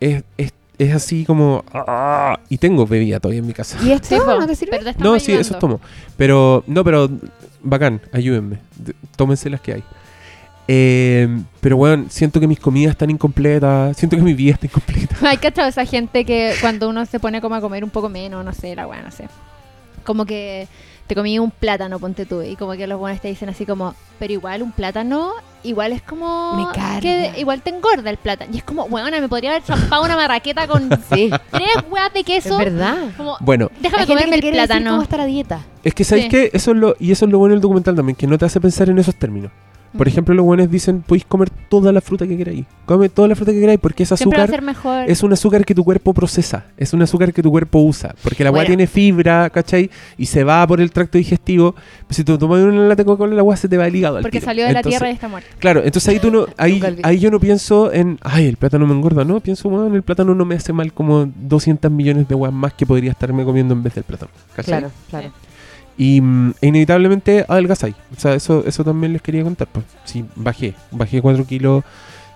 Es, es, es así como... ah, y tengo bebida todavía en mi casa. ¿Y esto no te sirve? pero te No, sí, eso tomo. Pero, no, pero bacán, ayúdenme. Tómense las que hay. Eh, pero bueno, siento que mis comidas están incompletas. Siento que mi vida está incompleta. Hay cachado esa gente que cuando uno se pone como a comer un poco menos, no sé, la weá, no sé. Como que te comí un plátano, ponte tú, y como que los buenos te dicen así como, pero igual un plátano, igual es como... Me carga. Que igual te engorda el plátano. Y es como, weona, me podría haber zampado una marraqueta con Sí, tres weas de es queso. verdad. Como, Bueno, déjame comerme el decir plátano. cómo estar a dieta. es que ¿sabéis Sí. qué? Eso es lo, y eso es lo bueno del documental también, que no te hace pensar en esos términos. Por ejemplo, los buenos dicen, podéis comer toda la fruta que queráis. Come toda la fruta que queráis porque es Siempre va a azúcar. ser mejor. Es un azúcar que tu cuerpo procesa, es un azúcar que tu cuerpo usa, porque la agua Bueno. tiene fibra, ¿cachai? Y se va por el tracto digestivo. Pues si tú tomas una lata de Coca-Cola, el agua se te va ligado al Porque tiro. salió de la tierra y está muerto. Claro, entonces ahí tú no, ahí yo no pienso en, ay, el plátano me engorda, no, pienso, bueno, el plátano no me hace mal como 200 millones de guas más que podría estarme comiendo en vez del plátano. ¿cachai? Claro, claro. Y mm, inevitablemente adelgazáis. O sea, eso, eso también les quería contar. Pues. Sí, bajé, bajé 4 kilos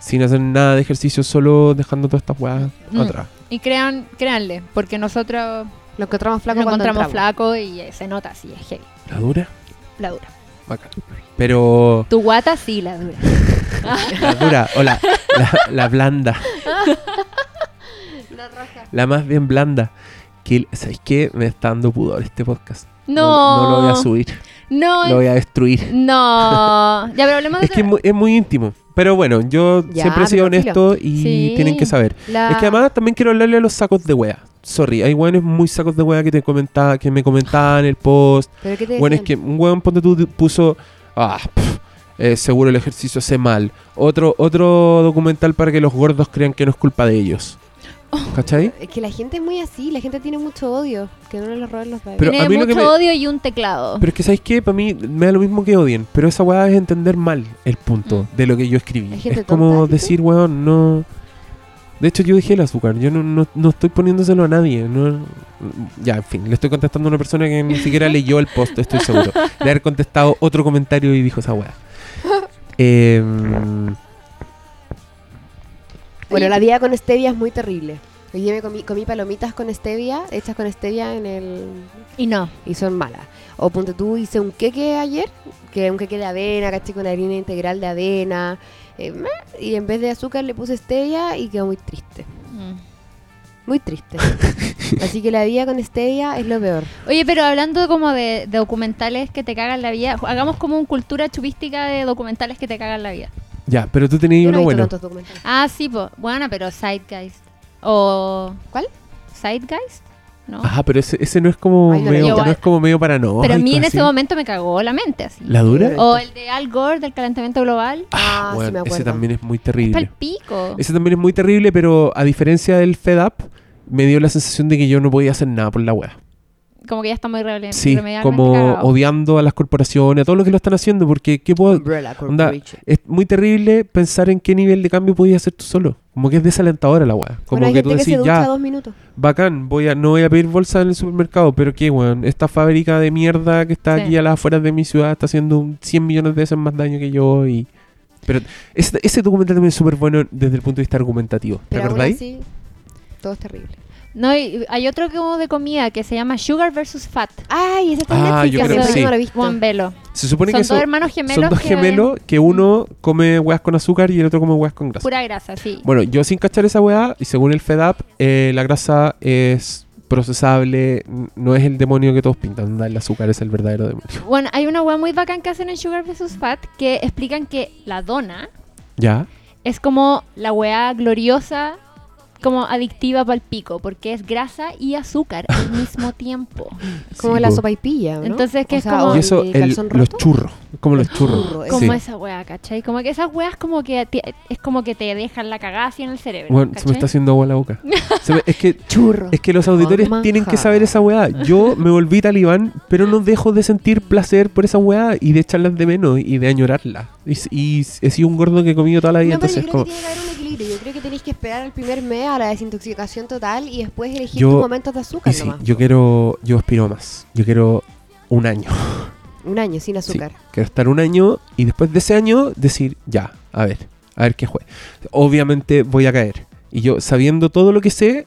sin hacer nada de ejercicio, solo dejando todas estas weas Mm. atrás. Y crean, créanle, porque nosotros Lo encontramos flaco lo cuando encontramos entramos. flaco y eh, se nota así, es heavy. ¿La dura? La dura. Bacán. Pero Tu guata sí, la dura. la dura, o la, la, la blanda. La más bien blanda. Que, ¿Sabéis qué? Me está dando pudor este podcast. No. No, lo voy a subir. No, Lo voy a destruir. no. Ya, pero hablemos de Es que es muy, es muy íntimo. Pero bueno, yo Ya, siempre he sido honesto y Sí. tienen que saber. La- Es que además también quiero hablarle a los sacos de wea. Sorry, hay weones muy sacos de wea que te comentaba, que me comentaban en el post. ¿Pero qué te Bueno, es que un weón ponte tú puso ah, pf, eh, seguro el ejercicio hace mal. Otro, otro documental para que los gordos crean que no es culpa de ellos. ¿Cachai? Es que la gente es muy así, la gente tiene mucho odio. Que no les roben los bebés. Pero Tiene a mí lo que mucho me- odio y un teclado. Pero es que, ¿sabéis qué? Para mí me da lo mismo que odien. Pero esa weá es entender mal el punto Mm. de lo que yo escribí. ¿Hay gente Es como decir, weón, no. De hecho, yo dejé el azúcar. Yo no, no, no estoy poniéndoselo a nadie. No, ya, en fin. Le estoy contestando a una persona que ni siquiera leyó el post, estoy seguro. De haber contestado otro comentario y dijo esa weá. Em, Bueno, la vida con stevia es muy terrible. Hoy día me comí, comí palomitas con stevia, hechas con stevia en el... Y no. y son malas. O ponte tú, hice un queque ayer, que un queque de avena, caché con harina integral de avena. eh, y en vez de azúcar le puse stevia y quedó muy triste. Mm. Muy triste. Así que la vida con stevia es lo peor. Oye, pero hablando como de, de documentales que te cagan la vida, hagamos como una cultura chupística de documentales que te cagan la vida. Ya, pero tú tenías Yo no uno he visto bueno. tantos documentales. Ah, sí, pues. Bueno, pero Zeitgeist. O. ¿Cuál? Zeitgeist, ¿no? Ajá, pero ese, ese no es como Ay, no lo medio, no es como medio paranoico. pero a mí en así. ese momento me cagó la mente, así. ¿La dura? O el de Al Gore del calentamiento global. Ah, sí Bueno, me ese acuerdo. también es muy Es terrible. pico. Ese también es muy terrible, pero a diferencia del Fed Up, me dio la sensación de que yo no podía hacer nada por la wea. Como que ya está muy irremedi- Sí, como cagado. odiando a las corporaciones, a todo lo que lo están haciendo, porque ¿qué puedo? Umbrella Onda, Corporation. es muy terrible pensar en qué nivel de cambio podías hacer tú solo. Como que es desalentadora la wea. Como Bueno, que tú que se decís, ducha ya, dos minutos. bacán, voy a, no voy a pedir bolsa en el supermercado, pero qué, weón, esta fábrica de mierda que está Sí. aquí a las afueras de mi ciudad está haciendo un 100 millones de veces más daño que yo y... Pero ese, ese documental también es súper bueno desde el punto de vista argumentativo. ¿Te Pero aún acordáis? así, todo es terrible. No, y hay otro como de comida que se llama Sugar versus Fat. Ay, ese está en Ah, Netflix, yo creo que sí. no lo he visto. Juan Velo. Se supone Son que dos son, hermanos gemelos. son dos que- gemelos que uno come weas con azúcar y el otro come weas con grasa. Pura grasa, sí. Bueno, yo sin cachar esa wea, y según el FedUp, eh, la grasa es procesable, no es el demonio que todos pintan, el azúcar es el verdadero demonio. Bueno, hay una hueá muy bacán que hacen en Sugar vs. Fat que explican que la dona ¿Ya? es como la hueá gloriosa, como adictiva para el pico, porque es grasa y azúcar al mismo tiempo. Como Sí, la sopa y pilla, ¿no? Entonces, ¿qué O es sea, como- Y eso, el los churros, como los churros. churro, Como Sí. esa hueá, ¿cachai? Como que esas hueás como que te- es como que te dejan la cagada así en el cerebro. Bueno, se me está haciendo agua la boca. Se me- es que Churro. Es que los auditores tienen que saber esa weá. Yo me volví talibán, pero no dejo de sentir placer por esa weá y de echarlas de menos y de añorarla. Y, y he sido un gordo que he comido toda la vida, No, entonces como... Yo creo que tenéis que esperar el primer mes a la desintoxicación total y después elegir Yo- tus momentos de azúcar sí, nomás. yo quiero, yo aspiro más. Yo quiero un año. Un año sin Sí, azúcar. quiero estar un año y después de ese año decir, ya, a ver, a ver qué juega. Obviamente voy a caer. Y yo, sabiendo todo lo que sé,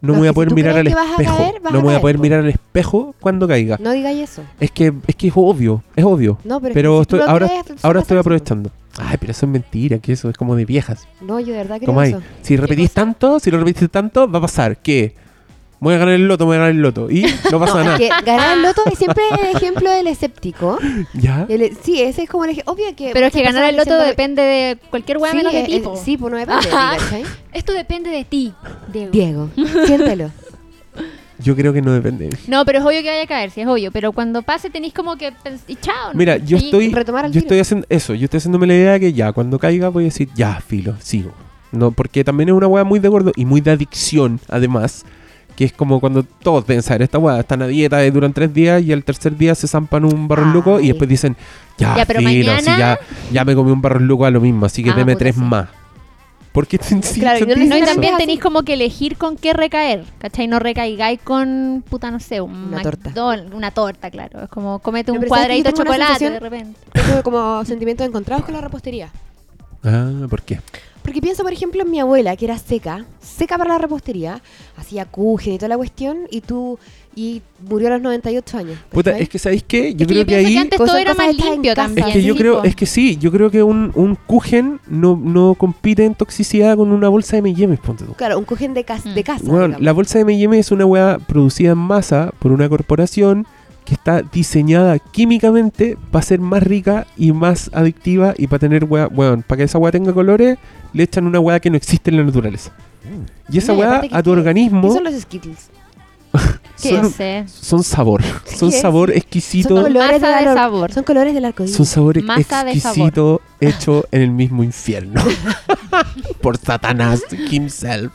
no me voy es a poder si mirar al espejo. caer, no me voy a poder po. mirar al espejo cuando caiga. No digáis eso. Es que, es que es obvio, es obvio. No, pero, es Pero que si estoy- ahora, crees, ahora estoy aprovechando. Ay, pero eso es mentira, que eso es como de viejas. No, yo de verdad creo eso. Si repetís tanto, si lo repetís tanto, va a pasar que voy a ganar el loto, voy a ganar el loto. Y no pasa No, nada. es que ganar el loto es siempre el ejemplo del escéptico. ¿Ya? El- sí, ese es como el ejemplo. Obvio que. Pero es que ganar el loto depende de cualquier hueá sí, menos de ti. Sí, pues no depende de ti. Esto depende de ti, Diego. Diego, siéntelo. Yo creo que no depende. No, pero es obvio que vaya a caer, sí es obvio. Pero cuando pase tenéis como que... Y chao. Mira, yo estoy, retomar yo tiro. estoy haciendo eso, yo estoy haciéndome la idea de que ya, cuando caiga voy a decir, ya, filo, sigo. No, porque también es una weá muy de gordo y muy de adicción, además, que es como cuando todos deben saber, esta weá, están a dieta, eh, duran tres días y al tercer día se zampan un barro loco y después dicen, ya, Ya, pero filo, mañana- si ya, ya me comí un barro loco a lo mismo, así que Ah, deme tres sí. más. Porque te sí, Claro, y no y también tenéis como que elegir con qué recaer, ¿cachai? No recaigáis con, puta, no sé, un Una torta. Una torta, claro. Es como comete un pero ¿sabes que yo cuadradito de chocolate de repente. Tengo como sentimientos encontrados con la repostería. Ah, ¿por qué? Porque pienso, por ejemplo, en mi abuela, que era seca, seca para la repostería, hacía kuchen y toda la cuestión, y tú, y murió a los 98 años. Puta, es que ¿sabéis qué? Yo Es que creo yo que ahí... que antes todo era más limpio también. Es que yo sí, creo, es que sí, yo creo que un, un kuchen no, no compite en toxicidad con una bolsa de M&M's, ponte tú. Claro, un kuchen de, cas- Mm. de casa. Bueno, digamos. la bolsa de M&M es una weá producida en masa por una corporación que está diseñada químicamente para ser más rica y más adictiva y para tener weá, weón, para que esa weá tenga colores, le echan una weá que no existe en la naturaleza. Y esa No, weá a tu ¿Qué organismo son los Skittles? ¿Qué son, sé? son sabor, son sabor exquisito, Son son, colores Masa de ar- sabor. Son colores del arcoíris. sabor Masa de exquisito hecho en el mismo infierno por Satanás himself.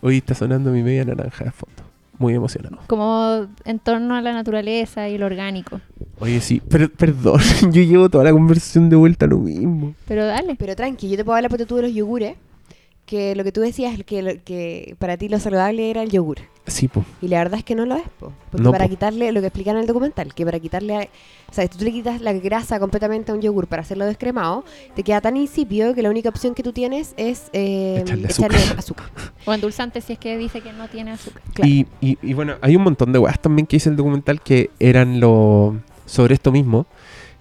Hoy está sonando mi media naranja de fondo. Muy emocionado. Como en torno a la naturaleza y lo orgánico. Oye, sí, pero, perdón, yo llevo toda la conversación de vuelta a lo mismo. Pero dale. Pero tranqui, yo te puedo hablar por tú de los yogures. Que lo que tú decías, que, lo- que para ti lo saludable era el yogur. Sí, pues. Y la verdad es que no lo es, po. porque No, para po. quitarle, lo que explican en el documental, que para quitarle, o sea, si tú le quitas la grasa completamente a un yogur para hacerlo descremado, te queda tan insípido que la única opción que tú tienes es eh, Echarle echarle azúcar. azúcar. O endulzante si es que dice que no tiene azúcar. Claro. Y, y, y bueno, hay un montón de weas también que dice el documental que eran lo sobre esto mismo,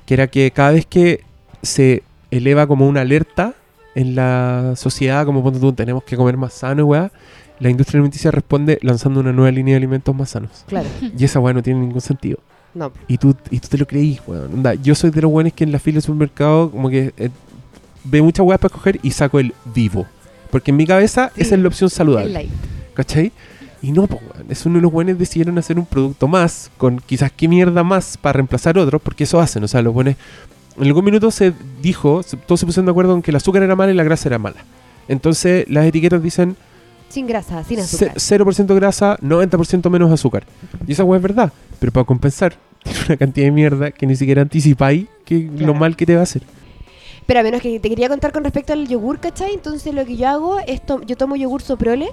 que era que cada vez que se eleva como una alerta en la sociedad, como ponte tú, tenemos que comer más sano, weá, la industria alimenticia responde lanzando una nueva línea de alimentos más sanos. Claro, Y esa weá no tiene ningún sentido. no. Y tú, y tú te lo creís, weón. Yo soy de los weones que en la fila del supermercado como que eh, ve muchas weas para escoger y saco el vivo. Porque en mi cabeza Sí. esa es la opción El saludable. light. ¿Cachai? Y no, pues, weón. Es uno de los buenos decidieron hacer un producto más, con quizás qué mierda más para reemplazar otro, porque eso hacen. O sea, los buenos. En algún minuto se dijo, todos se pusieron de acuerdo en que el azúcar era mala y la grasa era mala. Entonces las etiquetas dicen Sin grasa, sin azúcar. 0% grasa, 90% menos azúcar. Y esa weá es verdad. Pero para compensar, tiene una cantidad de mierda que ni siquiera anticipáis que lo Claro. mal que te va a hacer. Pero a menos que te quería contar con respecto al yogur, ¿cachai? Entonces lo que yo hago es, to- yo tomo yogur soprole,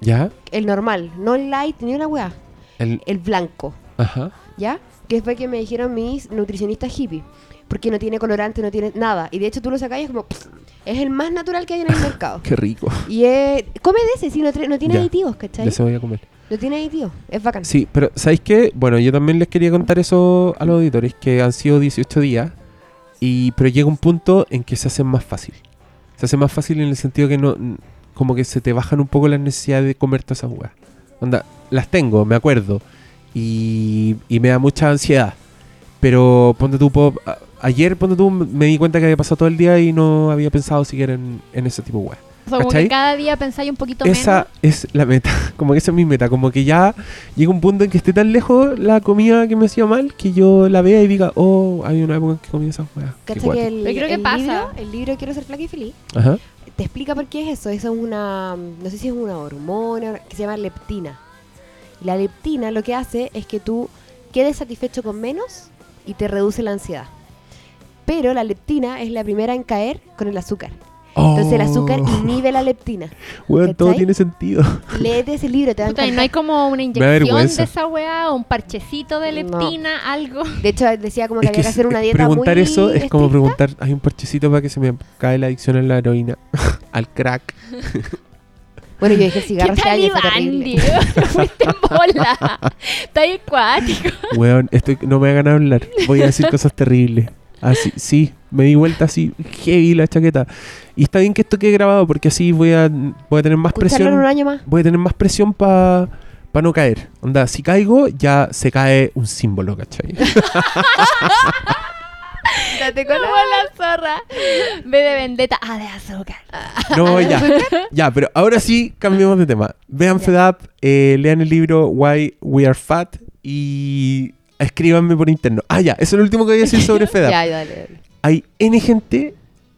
¿Ya? el normal, no el light ni una weá, El, el blanco, ajá. ¿ya? Que fue que me dijeron mis nutricionistas hippie. Porque no tiene colorante, no tiene nada. Y de hecho tú lo es como... pff, es el más natural que hay en el mercado. Qué rico. Y es... Come de ese, sí, no, tiene Ya. aditivos, ¿cachai? Ya se voy a comer. No tiene aditivos. Es bacán. Sí, pero ¿sabéis qué? Bueno, yo también les quería contar eso a los auditores, que han sido 18 días, y pero llega un punto en que se hacen más fácil. Se hace más fácil en el sentido que no, como que se te bajan un poco las necesidades de comer todas esas weas. Onda, las tengo, me acuerdo, y, y me da mucha ansiedad. Pero ponte tú, puedo- a- ayer ponte tú, me di cuenta que había pasado todo el día y no había pensado siquiera en, en ese tipo de weas. O sea, como ¿Cachai? que cada día pensáis un poquito Esa es la meta, como que esa es mi meta, como que ya llega un punto en que esté tan lejos la comida que me hacía mal que yo la vea y diga, oh, hay una época en que comía esas weas. Qué ¿Cachai que cuático. el, Pero creo que el pasa. libro, el libro Quiero ser flaca y feliz, Ajá. te explica por qué es eso. Eso es una, no sé si es una hormona que se llama leptina. La leptina lo que hace es que tú quedes satisfecho con menos y te reduce la ansiedad. Pero la leptina es la primera en caer con el azúcar. Entonces el azúcar Oh, inhibe la leptina. weón, todo tiene sentido. Léete ese libro, te va a Puta, no hay como una inyección de esa weá o un parchecito de No. leptina, algo. De hecho, decía como que Es había que hacer una dieta preguntar muy eso es como preguntar, hay un parchecito para que se me cae la adicción a la heroína, al crack. Bueno, yo dije el ¿Qué tal, Iván? Fuiste en bola. Está ahí acuático. Weón, estoy, no me hagan hablar, voy a decir cosas terribles. Así, sí, me di vuelta así, heavy la chaqueta. Y está bien que esto quede grabado porque así voy a, voy a tener más Escucharlo presión. un año más. voy a tener más presión para no caer. Onda, si caigo, ya se cae un símbolo, ¿cachai? Date con la zorra. B de vendetta. Ah, de azúcar. No, ya. Ya, pero ahora sí cambiemos de tema. Vean. Fed Up, eh, lean el libro Why We Are Fat y escríbanme por interno. Ah, ya, eso es lo último que voy a decir sobre Fed Up. Ya, ya, dale, dale. Hay N gente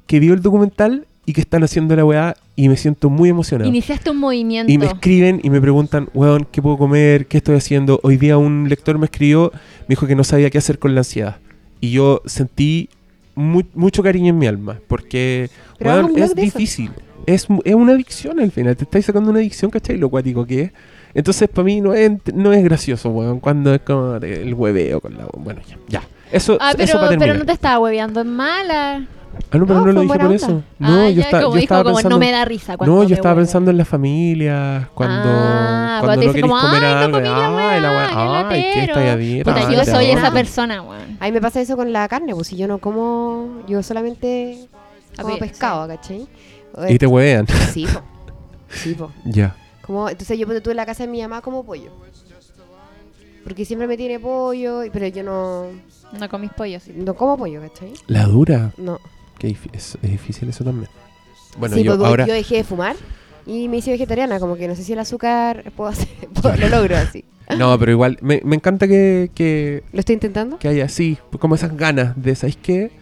que vio el documental y que están haciendo la weá y me siento muy emocionado. Iniciaste un movimiento. Y me escriben y me preguntan, weón, ¿qué puedo comer? ¿Qué estoy haciendo? Hoy día un lector me escribió, me dijo que no sabía qué hacer con la ansiedad. Y yo sentí mu- mucho cariño en mi alma, porque Pero weón, es difícil. Es, es una adicción al final, te estáis sacando una adicción, ¿cachai? Lo cuático que es. Entonces, para mí no es, no es gracioso, weón, cuando es como el hueveo con la... Bueno, ya, ya. Eso, Ah, eso pero, para terminar. pero no te estaba hueveando en mala. Ah, no, pero No, no, lo dije por onda. eso. No, ah, yo, ya, esta- como yo dijo, estaba como pensando... no me da risa. cuando No, yo estaba huevo. pensando en la familia, cuando, Ah, cuando te no dice queréis como, comer "Ay, no algo. comí la ay, weá, la weá, qué ay, que latero". está ya dieta. Puta, ay, yo soy esa persona, weón. A mí me pasa eso con la carne, pues si yo no como, yo solamente como A pescado, ¿cachai? Y te huevean. Sí, po. Sí, po. ya. Como, entonces yo tú en la casa de mi mamá como pollo. Porque siempre me tiene pollo, y- pero yo no, No comís pollo, sí. no como pollo, ¿cachai? La dura. No. Qué difí- es, es difícil eso también. Bueno, sí, yo porque ahora... yo dejé de fumar y me hice vegetariana, como que no sé si el azúcar puedo hacer, puedo- lo logro así. No, pero igual, me, me encanta que, que, ¿Lo estoy intentando? que haya así, como esas ganas de, ¿sabéis qué?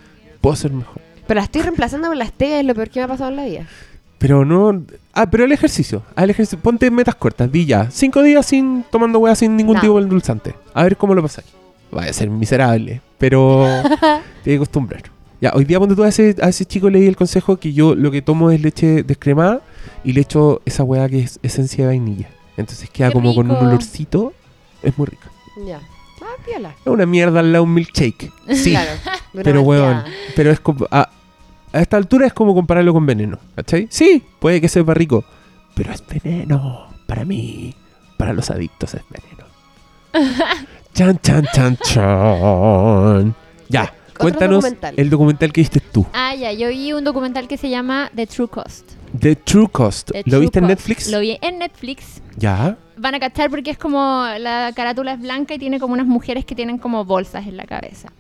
Puedo ser mejor. Pero la estoy reemplazando por las stevia, es lo peor que me ha pasado en la vida. Pero no, Ah, pero el ejercicio. al ejercicio. Ponte metas cortas. Di ya. Cinco días sin tomando hueá sin ningún No. tipo de endulzante. A ver cómo lo pasáis. Va a ser miserable. Pero te que acostumbrar. Ya, hoy día ponte tú a ese, a ese chico le di el consejo que yo lo que tomo es leche descremada y le echo esa hueá que es esencia de vainilla. Entonces queda Qué como con un olorcito. Es muy rico. Ya. Ah, piola. Es una mierda al lado un milkshake. Sí. Claro. una Pero, weón, pero es como. A, a esta altura es como compararlo con veneno, ¿cachai? Sí, puede que sepa rico, pero es veneno. Para mí, para los adictos es veneno. chan, chan, chan, chan. Ya, cuéntanos documental. el documental que viste tú. Ah, ya, yo vi un documental que se llama The True Cost. The True Cost. The ¿Lo True viste en. Netflix? Lo vi en Netflix. Ya. Van a cachar porque es como la carátula es blanca y tiene como unas mujeres que tienen como bolsas en la cabeza.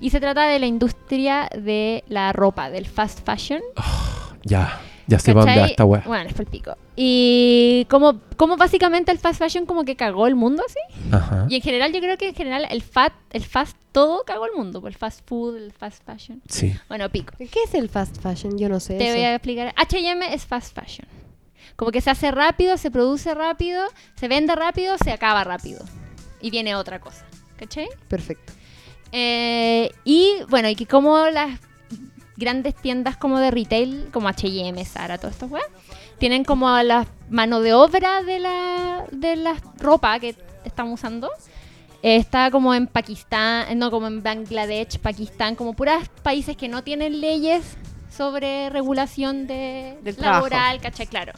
Y se trata de la industria de la ropa, del fast fashion. Ya. Ya para dónde va ¿cachai? esta weá. Bueno, es por el pico. Y como, como básicamente el fast fashion como que cagó el mundo así. Ajá. Y en general yo creo que en general el fat, el fast todo cagó el mundo. El fast food, el fast fashion. Sí. Bueno, pico. ¿Qué es el fast fashion? Yo no sé. Te eso. voy a explicar. H&M es fast fashion. Como que se hace rápido, se produce rápido, se vende rápido, se acaba rápido. Y viene otra cosa. ¿Cachai? Perfecto. Eh, y bueno, y que como las grandes tiendas como de retail, como H&M, Zara, todo esto, weá, tienen como la mano de obra de la, de la ropa que estamos usando. Eh, está como en Pakistán, no, como en Bangladesh, Pakistán, como puras países que no tienen leyes sobre regulación de Del trabajo. laboral, ¿cachai? Claro.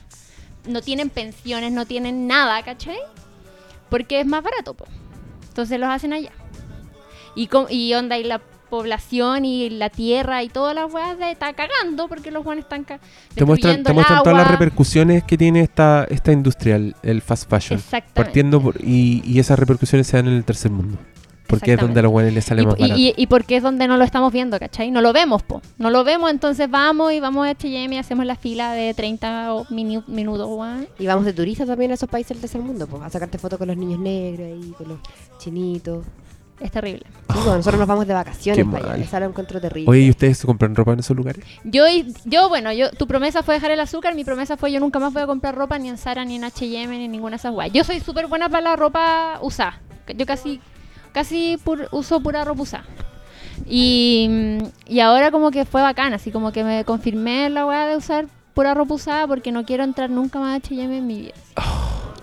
No tienen pensiones, no tienen nada, ¿cachai? Porque es más barato, po. Entonces los hacen allá. Y, com- y onda, y la población y la tierra y todas las weas de, está cagando porque los weones están ca- Te muestran, te el muestran todas las repercusiones que tiene esta, esta industria, el, el fast fashion. Exactamente. Partiendo por, y, y esas repercusiones se dan en el tercer mundo. Porque es donde a los buenos les sale Y, más y- barato. y- y porque es donde no lo estamos viendo, ¿cachai? No lo vemos, po. No lo vemos, entonces vamos y vamos a H&M y hacemos la fila de 30 o minu- minutos, weón. Y vamos de turista también a esos países del tercer mundo, pues, a sacarte fotos con los niños negros ahí, con los chinitos. Es terrible. Nosotros nos vamos de vacaciones Qué para allá. mal. Esa lo encuentro terrible. Oye, ¿y ustedes se compran ropa en esos lugares? Yo, yo, bueno, yo, tu promesa fue dejar el azúcar, mi promesa fue yo nunca más voy a comprar ropa ni en Zara, ni en H&M, ni en ninguna de esas weas. Yo soy súper buena para la ropa usada. Yo casi, casi pur- uso pura ropa usada. Y, y ahora como que fue bacán, así como que me confirmé la wea de usar pura ropa usada porque no quiero entrar nunca más a H&M en mi vida.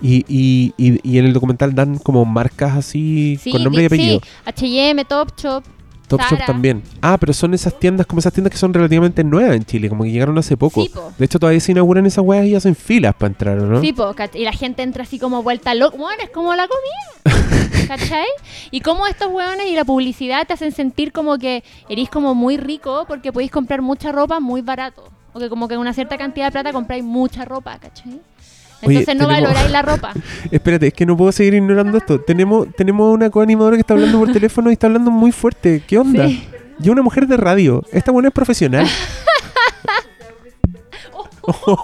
Y, y, y, y en el documental dan como marcas así Sí, con nombre y apellido. Sí, H&M, Topshop. Topshop Zara. también. Ah, pero son esas tiendas, como esas tiendas que son relativamente nuevas en Chile, como que llegaron hace poco. Sí, po. de hecho, todavía se inauguran esas weas y hacen filas para entrar, ¿o ¿no? Sí, po, y la gente entra así como vuelta loca. Bueno, es como la comida. ¿Cachai? Y como estos hueones y la publicidad te hacen sentir como que eres como muy rico porque podéis comprar mucha ropa muy barato. O que como que una cierta cantidad de plata compráis mucha ropa, ¿cachai? Oye, Entonces no tenemos- valoráis la ropa. Espérate, es que no puedo seguir ignorando esto. Tenemos, tenemos una coanimadora que está hablando por teléfono y está hablando muy fuerte. ¿Qué onda? Sí. Y una mujer de radio. Esta buena es profesional.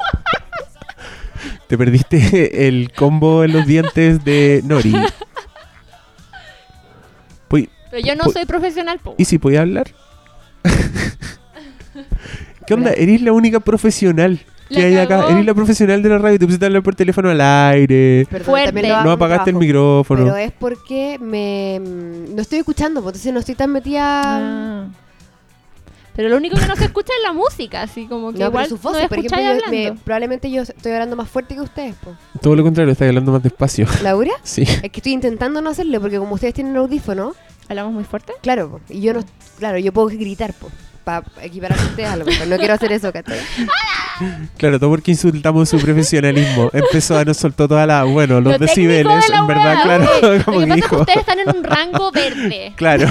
Te perdiste el combo en los dientes de Nori. Pues, Pero yo no soy profesional, po. ¿Y si podía hablar? ¿Qué onda? Eres la única profesional que La hay acá. cagó. Eres la profesional de la radio. Te pusiste a hablar por teléfono al aire. Perdón, lo hago No apagaste el micrófono. Pero es porque me mm, no estoy escuchando, pues, entonces no estoy tan metida. Ah. Pero lo único que no se escucha es la música, así como que No, pero igual sus no voces, por ejemplo, yo- me- probablemente yo estoy hablando más fuerte que ustedes, pues. Todo lo contrario, estás hablando más despacio. ¿Laura? Sí. Es que estoy intentando no hacerlo porque como ustedes tienen audífono, ¿Hablamos muy fuerte? claro, po, y yo no, claro, yo puedo gritar, pues, para equiparar a ustedes a lo mejor. No quiero hacer eso, ¿cachai? Claro, todo porque insultamos su profesionalismo. Empezó a nos soltó toda la. Bueno, los Lo decibeles, de la en verdad, claro. sí. Como Lo que pasa es que dijo. ustedes están en un rango verde. Claro.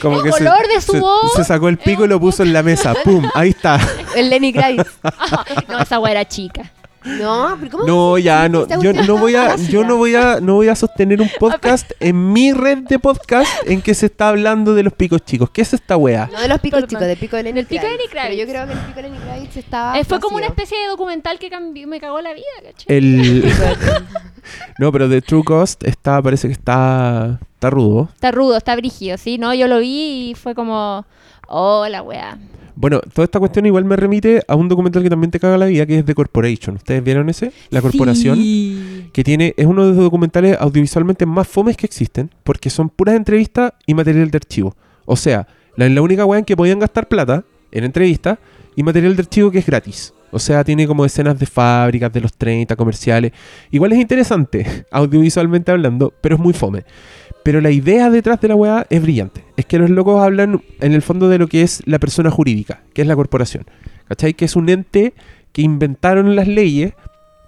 Como El que se, color de su se- voz se sacó el pico y lo puso en la mesa. ¡Pum! Ahí está. El Lenny Kravitz. no, esa wea era chica. No, pero ¿cómo? No, ya no. Yo no voy a, yo no voy a, no voy a sostener un podcast en mi red de podcast en que se está hablando de los picos chicos. ¿Qué es esta wea? No de los picos Perdón. chicos, del pico de Lenny Del pico de. Lenny Kravitz. Pero yo creo que el pico de Lenny Kravitz estaba. Eh, fue como una vacío. especie de documental que cambió, me cagó la vida, ¿cachai? El. No, pero The True Cost está, parece que está, está rudo. Está rudo, está brígido, ¿sí? No, yo lo vi y fue como... Oh, la weá. Bueno, toda esta cuestión igual me remite a un documental que también te caga la vida, que es The Corporation. ¿Ustedes vieron ese? La Corporación. Sí. Que tiene, es uno de los documentales audiovisualmente más fomes que existen, porque son puras entrevistas y material de archivo. O sea, la, la única weá en que podían gastar plata en entrevistas y material de archivo que es gratis. O sea, tiene como escenas de fábricas de los 30 comerciales. Igual es interesante, audiovisualmente hablando, pero es muy fome. Pero la idea detrás de la weá es brillante. Es que los locos hablan en el fondo de lo que es la persona jurídica, que es la corporación. ¿Cachai? Que es un ente que inventaron las leyes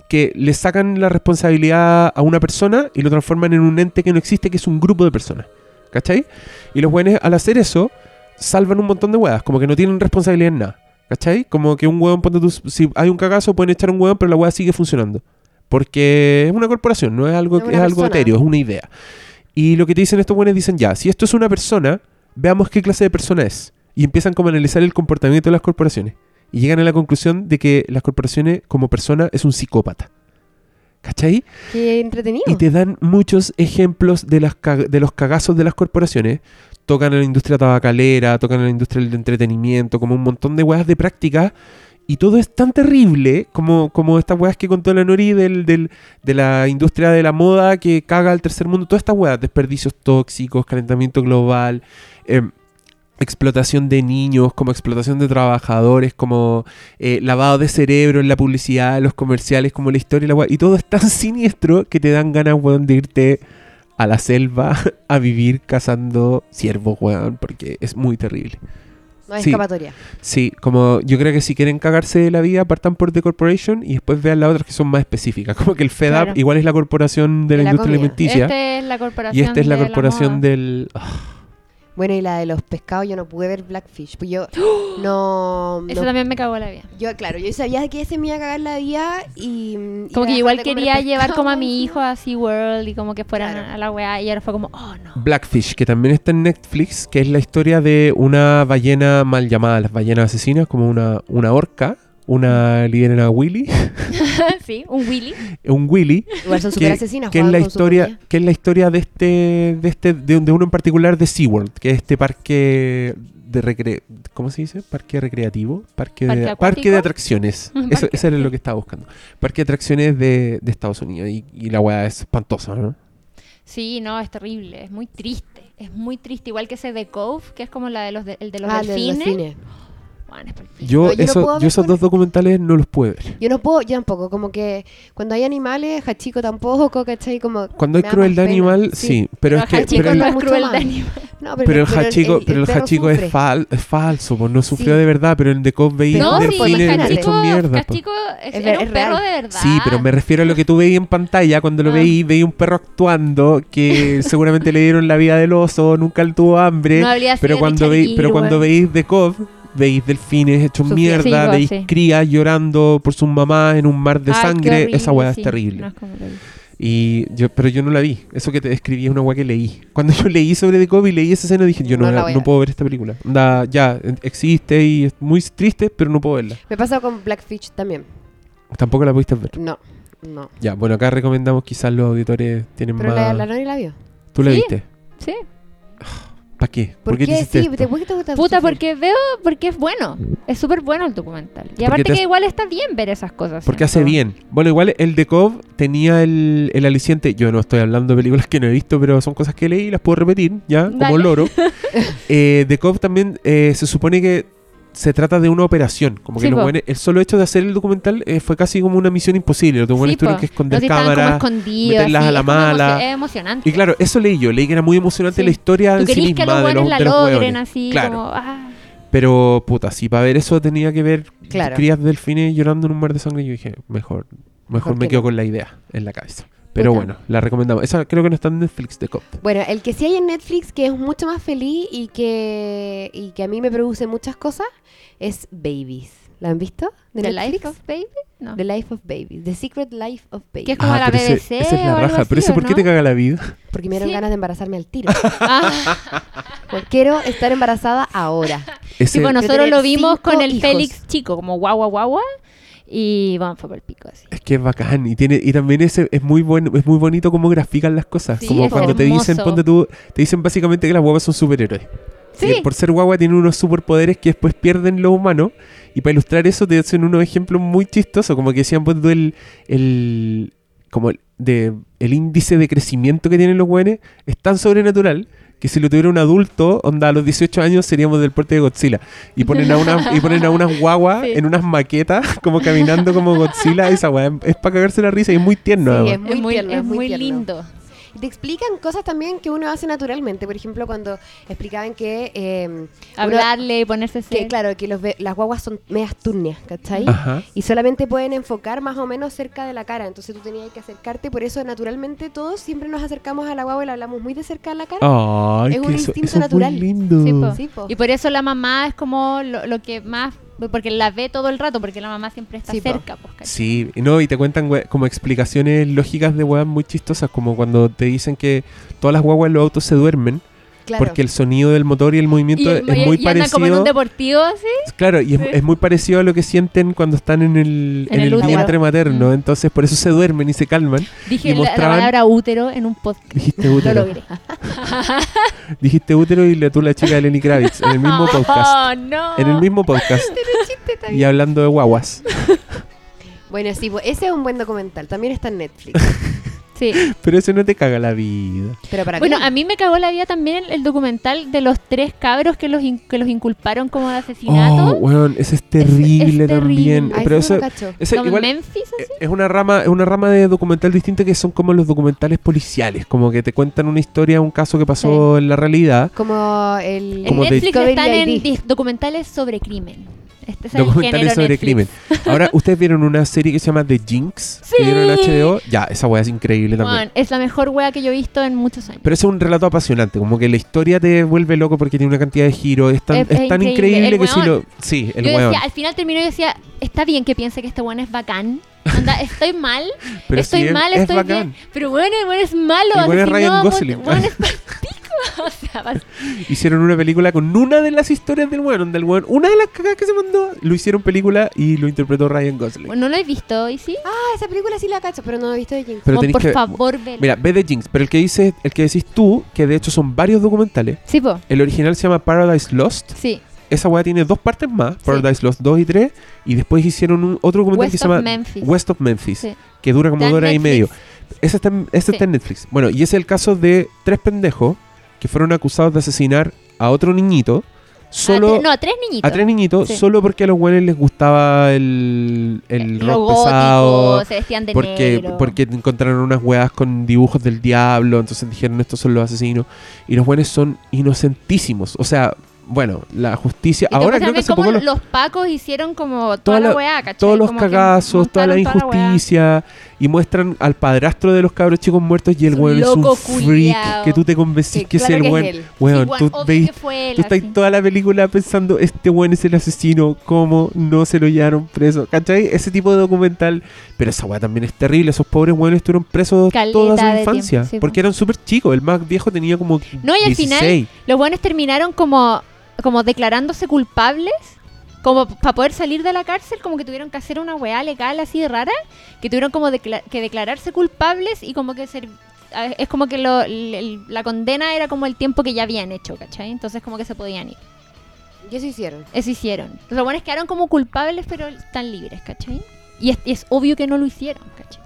que le sacan la responsabilidad a una persona y lo transforman en un ente que no existe, que es un grupo de personas. ¿Cachai? Y los buenos al hacer eso salvan un montón de weas, como que no tienen responsabilidad en nada. ¿Cachai? Como que un hueón, si hay un cagazo, pueden echar un hueón, pero la wea sigue funcionando. Porque es una corporación, no es algo, Es es algo etéreo, es una idea. Y lo que te dicen estos buenos dicen, ya, si esto es una persona, veamos qué clase de persona es. Y empiezan como a analizar el comportamiento de las corporaciones. Y llegan a la conclusión de que las corporaciones como persona es un psicópata. ¿Cachai? Qué entretenido. Y te dan muchos ejemplos de, las cag- de los cagazos de las corporaciones. Tocan en la industria tabacalera, tocan en la industria del entretenimiento, como un montón de weas de práctica. Y todo es tan terrible como, como estas weas que contó la Nori del, del- de la industria de la moda que caga al tercer mundo. Todas estas weas, desperdicios tóxicos, calentamiento global, em, explotación de niños, como explotación de trabajadores, como eh, lavado de cerebro en la publicidad, los comerciales, como la historia y la wea. Y todo es tan siniestro que te dan ganas, weón, de irte a la selva a vivir cazando ciervos, weón, porque es muy terrible. No hay sí. escapatoria. Sí, como yo creo que si quieren cagarse de la vida, partan por The Corporation y después vean las otras que son más específicas. Como que el FedUp Claro. igual es la corporación de la, De la industria comida. alimenticia Esta es la corporación. y esta es la de corporación del... Bueno, y la de los pescados, yo no pude ver Blackfish. Pues yo no. Eso no- también me cagó la vida. yo, claro, yo sabía que ese me iba a cagar la vida y. Como a que igual quería llevar como a mi hijo a SeaWorld y como que fueran Claro. a la weá y ahora fue como, oh no. Blackfish, que también está en Netflix, que es la historia de una ballena mal llamada, las ballenas asesinas, como una, una orca, una líder Willy, sí, un Willy. un Willy, Igual son súper que, asesinas. que es la historia, que es la historia de este, de este, de, de uno en particular de SeaWorld, que es este parque de recre ¿cómo se dice? Parque recreativo, parque, ¿Parque de, acuático? parque de atracciones. Parque- Eso, eso era lo que estaba buscando. Parque de atracciones de, de Estados Unidos. Y, y la weá es espantosa, ¿no? Sí, no, es terrible, es muy triste. Es muy triste, igual que ese de Cove, que es como la de los de, el de los Ah, el de los es. Yo, No, yo no eso- puedo yo esos dos documentales no los puedo ver. Yo no puedo, yo tampoco. Como que cuando hay animales, Hachiko tampoco, ¿cachai? Como. Cuando hay crueldad animal, sí, pero, es que... Pero el- no es mucho cruel más. de animal. No, Pero el hachico, pero el hachico es, fal- es falso, pues no sufrió Sí. de verdad, pero el de Cobb veía Pero No, de sí, delfines Hachico- hechos mierda. Hachico es, Es era un es perro de verdad. Sí, pero me refiero a lo que tú veías en pantalla cuando lo Ah. veí, veía un perro actuando que seguramente le dieron la vida del oso, nunca tuvo hambre, No pero cuando veis, pero cuando veis de Cobb, veis delfines hechos mierda, Sí, veis sí. crías llorando por sus mamás en un mar de Ay, sangre, horrible, esa weá sí. es terrible. No es como lo vi. Y yo, pero yo no la vi. Eso que te describí es una weá que leí. Cuando yo leí sobre The Cobb y leí esa escena, dije, yo no, No la no puedo ver esta película. Onda, ya, existe y es muy triste, pero no puedo verla. Me pasa con Blackfish también. Tampoco la pudiste ver. No, no. Ya, bueno, acá recomendamos quizás los auditores tienen Pero más... la, la Noni la vio. ¿Tú la viste? Sí. ¿Para qué? ¿Por, qué, Puta, sufrir? porque veo, porque es bueno. Es súper bueno el documental. Y Porque aparte te que igual está bien ver esas cosas. Porque hace bien. Bueno, igual el de Cobb tenía el, el aliciente. Yo no estoy hablando de películas que no he visto, pero son cosas que leí y las puedo repetir, ya, como Dale. loro. eh, de Cobb también eh, se supone que se trata de una operación. Como que Sí, los buenos- el solo hecho de hacer el documental eh, fue casi como una misión imposible. Los buenos Sí, tuvieron po. que esconder cámaras. meterlas sí, a la mala. Es emocionante. Y claro, eso leí yo. Leí que era muy emocionante Sí. la historia Tú en sí querís que misma los de los, la de los logren así, Claro. como... ah. Pero, puta, si para ver eso tenía que ver Claro. crías de delfines llorando en un mar de sangre, yo dije, mejor, mejor, me que quedo no. con la idea en la cabeza. Pero Puta. bueno, la recomendamos. Esa creo que no está en Netflix de Cop. Bueno, el que sí hay en Netflix que es mucho más feliz y que, y que a mí me produce muchas cosas es Babies. ¿La han visto? ¿De ¿The Netflix? Life of Baby? No. The Life of Babies. The Secret Life of Babies. Que es como la Ah, ese- BBC esa es la raja. así, pero ese, ¿o ¿por qué no? te caga la vida? Porque me dieron Sí. ganas de embarazarme al tiro. Ah, Pues quiero estar embarazada ahora. Ese, bueno, Yo nosotros lo vimos con el hijos. Félix chico, como guagua guagua. Y vamos, fue por el pico así. Es que es bacán. Y, tiene, y también ese es muy bueno, es muy bonito cómo grafican las cosas. Sí, como es cuando te dicen, hermoso. ponte tú, te dicen básicamente que las huevas son superhéroes. Sí. que por ser guagua tienen unos superpoderes que después pierden los humanos. Y para ilustrar eso te hacen unos ejemplos muy chistosos, como que decían pues tú, el, el como el, de, el índice de crecimiento que tienen los hueones es tan sobrenatural que si lo tuviera un adulto, onda a los 18 años seríamos del porte de Godzilla. Y ponen a una, y ponen a unas guaguas Sí. en unas maquetas, como caminando como Godzilla, esa weá es para cagarse la risa y es muy tierno. Sí, es muy es muy, tierno, es es muy muy tierno. lindo. Y Te explican cosas también que uno hace naturalmente. Por ejemplo, cuando explicaban que, eh, uno- Hablarle y ponerse que serio. claro, que los ve- las guaguas son medias turnias, ¿cachai? Ajá. Y solamente pueden enfocar más o menos cerca de la cara. Entonces tú tenías que acercarte. Por eso, naturalmente, todos siempre nos acercamos a la guagua y la hablamos muy de cerca de la cara. Ay, Es un que eso, instinto eso es muy natural. lindo. Sí, po. Sí, po. Y por eso la mamá es como lo, lo que más. Porque la ve todo el rato, porque la mamá siempre está Sí, po. cerca. Pues. Sí, y no, y te cuentan we- como explicaciones lógicas de weas muy chistosas, como cuando te dicen que todas las guaguas en los autos se duermen, Claro. porque el sonido del motor y el movimiento Y, el- es y- muy y andan como en parecido. un deportivo así. Claro, y es, Sí. es muy parecido a lo que sienten cuando están en el, En en el el vientre materno, Mm. entonces por eso se duermen y se calman. Dije Y la- la, palabra útero en un podcast. Dijiste Lo útero. logré. Dijiste útero y le tú la chica de Lenny Kravitz, en el mismo podcast. Oh, no. En el mismo podcast. Y hablando de guaguas. Bueno, sí, pues, ese es un buen documental. También está en Netflix. Sí. Pero eso no te caga la vida. Pero para Bueno, a mí me cagó la vida también el, documental de los tres cabros que los, in- que los inculparon como de Oh, asesinato. weón, ese es terrible es también. terrible. Pero eso, ese como igual, en Memphis, así. Es una rama, es una rama de documental distinta que son como los documentales policiales, como que te cuentan una historia, un caso que pasó en la realidad. Como el... En Como de- Netflix están en documentales sobre crimen. Este es documentales sobre Netflix. crimen. Ahora, ¿ustedes vieron una serie que se llama The Jinx? Sí. Que vieron en HBO. Ya, esa weá es increíble también. Weón, es la mejor wea que yo he visto en muchos años. Pero es un relato apasionante, como que la historia te vuelve loco porque tiene una cantidad de giros, es tan, Es- es tan increíble. increíble, que si lo... Sí, el yo decía, al final terminó y decía, está bien que piense que este weón es bacán. Onda, estoy mal, Pero estoy es- mal, es estoy bacán. bien. Pero bueno, el weón es malo. El weón es Ryan a mon- Gosling. weón es. O sea, vas- Hicieron una película con una de las historias del weón, donde el weón, una de las cagadas que se mandó, lo hicieron película y lo interpretó Ryan Gosling. no lo he visto, ¿y sí? Ah, esa película sí la cacho, pero no la he visto de Jinx. Pero por que- favor, velo. Mira, ve The Jinx, pero el que dice, el que decís tú, que de hecho son varios documentales, Sí, po. el original se llama Paradise Lost, Sí. esa weá tiene dos partes más, Paradise Lost 2 y 3, y después hicieron un, otro documental que se llama Memphis. West of Memphis, Sí. que dura como dos horas y medio. Ese está, en, ese Sí. está en Netflix. Bueno, y ese es el caso de tres pendejos que fueron acusados de asesinar a otro niñito, solo... A tre- no, a tres niñitos. A tres niñitos, Sí. solo porque a los buenos les gustaba el, el Lo rock pesado. se vestían de Porque, negro. porque encontraron unas weas con dibujos del diablo, entonces dijeron estos son los asesinos. Y los buenos son inocentísimos. O sea, bueno, la justicia. Y Ahora creo que poco los, los pacos hicieron como Toda la la- weá, ¿cachai? todos los Como cagazos, toda la toda injusticia. y muestran al padrastro de los cabros chicos muertos y el weón es un freak que tú te convencís Sí, que es el que es weón. él. Weón, Sí, weón, tú veis Tú estás toda la película pensando, este weón es el asesino, ¿cómo no se lo llevaron preso? ¿Cachai? Ese tipo de documental. Pero esa weá también es terrible. Esos pobres weones estuvieron presos Caleta toda su infancia. tiempo, sí, porque eran súper chicos. El más viejo tenía como No, y al final 16. Los buenos terminaron como, como declarándose culpables, como para poder salir de la cárcel, como que tuvieron que hacer una weá legal así de rara, que tuvieron como decla- que declararse culpables y como que ser... Es como que lo- la condena era como el tiempo que ya habían hecho, ¿cachai? Entonces como que se podían ir. Y eso hicieron. Eso hicieron. Los buenos quedaron como culpables, pero están libres, ¿cachai? Y es, y es obvio que no lo hicieron, ¿cachai?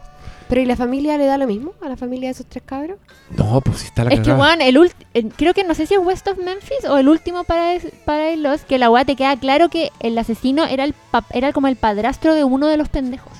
Pero ¿y la familia le da lo mismo a la familia de esos tres cabros? No, pues sí está la Es que, weón, el ult- el- creo que no sé si es West of Memphis o el último para, para los que la weá te queda claro que el asesino era el pap- era como el padrastro de uno de los pendejos.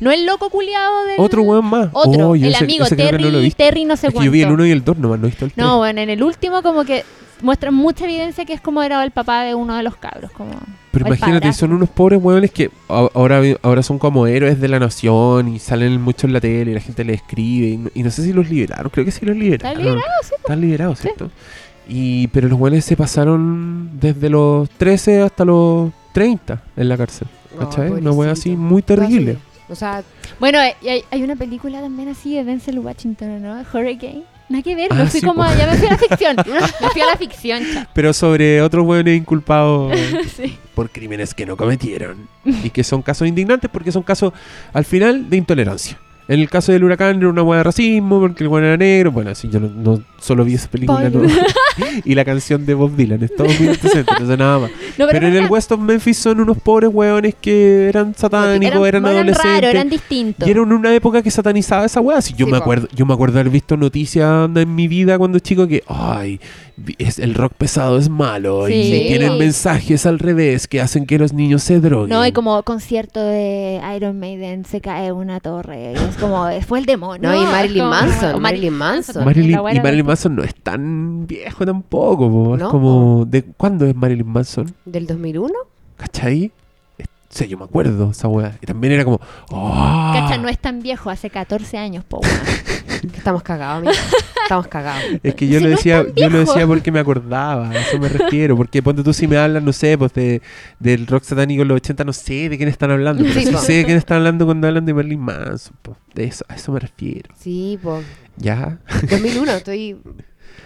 No el loco culiado del... Otro weón más. Otro, Oh, yo el ese- amigo ese creo que Terry, no lo he visto. Terry no sé Es que cuánto. yo vi el 1 y el 2 nomás, no he visto el 3. No, bueno, en el último como que muestran mucha evidencia que es como era el papá de uno de los cabros, como... Pero imagínate, son unos pobres hueones que ahora, ahora son como héroes de la nación y salen mucho en la tele y la gente les escribe. Y no, y no sé si los liberaron, creo que sí los liberaron. ¿Están liberados? Sí, Están liberados, Sí. ¿cierto? Y, pero los hueones se pasaron desde los 13 hasta los 30 en la cárcel. ¿Cachai? Una hueá así muy terrible. O sea, Bueno, y hay, hay una película también así de Denzel Washington, ¿no? Hurricane. Nada que ver, Ah, no fui sí, como... po. Ya me fui a la ficción. me fui a la ficción. Pero sobre otros hueones inculpados Sí. por crímenes que no cometieron. y que son casos indignantes porque son casos, al final, de intolerancia. En el caso del huracán era una hueá de racismo porque el hueón era negro. Bueno, sí, yo no, no solo vi esa película. No. y la canción de Bob Dylan. Es todo muy no sé nada más. No, Pero en el West of Memphis son unos pobres hueones que eran satánicos, eran, no adolescentes. raros, eran distintos. Y era una época que satanizaba esa weá. Si yo Sí, me po. acuerdo, yo me acuerdo haber visto noticias en mi vida cuando chico que ay, es, el rock pesado es malo y Sí. tienen mensajes al revés que hacen que los niños se droguen. No, y como concierto de Iron Maiden se cae una torre. Y es como, fue el demonio. No, y Marilyn Manson, Marilyn Manson. Marilyn, y Marilyn Manson no es tan viejo tampoco, po. es No, como de ¿cuándo es Marilyn Manson? ¿Del 2001? ¿Cachai? Sea, yo me acuerdo esa weá. Y también era como, ¡oh! Cacha, no es tan viejo, hace 14 años, po. Estamos cagados, amigo. Estamos cagados. Es que yo Si lo no decía, yo lo decía porque me acordaba, a eso me refiero, porque ponte tú si me hablas, no sé, pues de, del rock satánico en los 80, no sé de quién están hablando, pero Sí, sí po. sé de quién están hablando cuando hablan de Marilyn Manson, pues, de eso, a eso me refiero. Sí, po. Ya, 2001, estoy...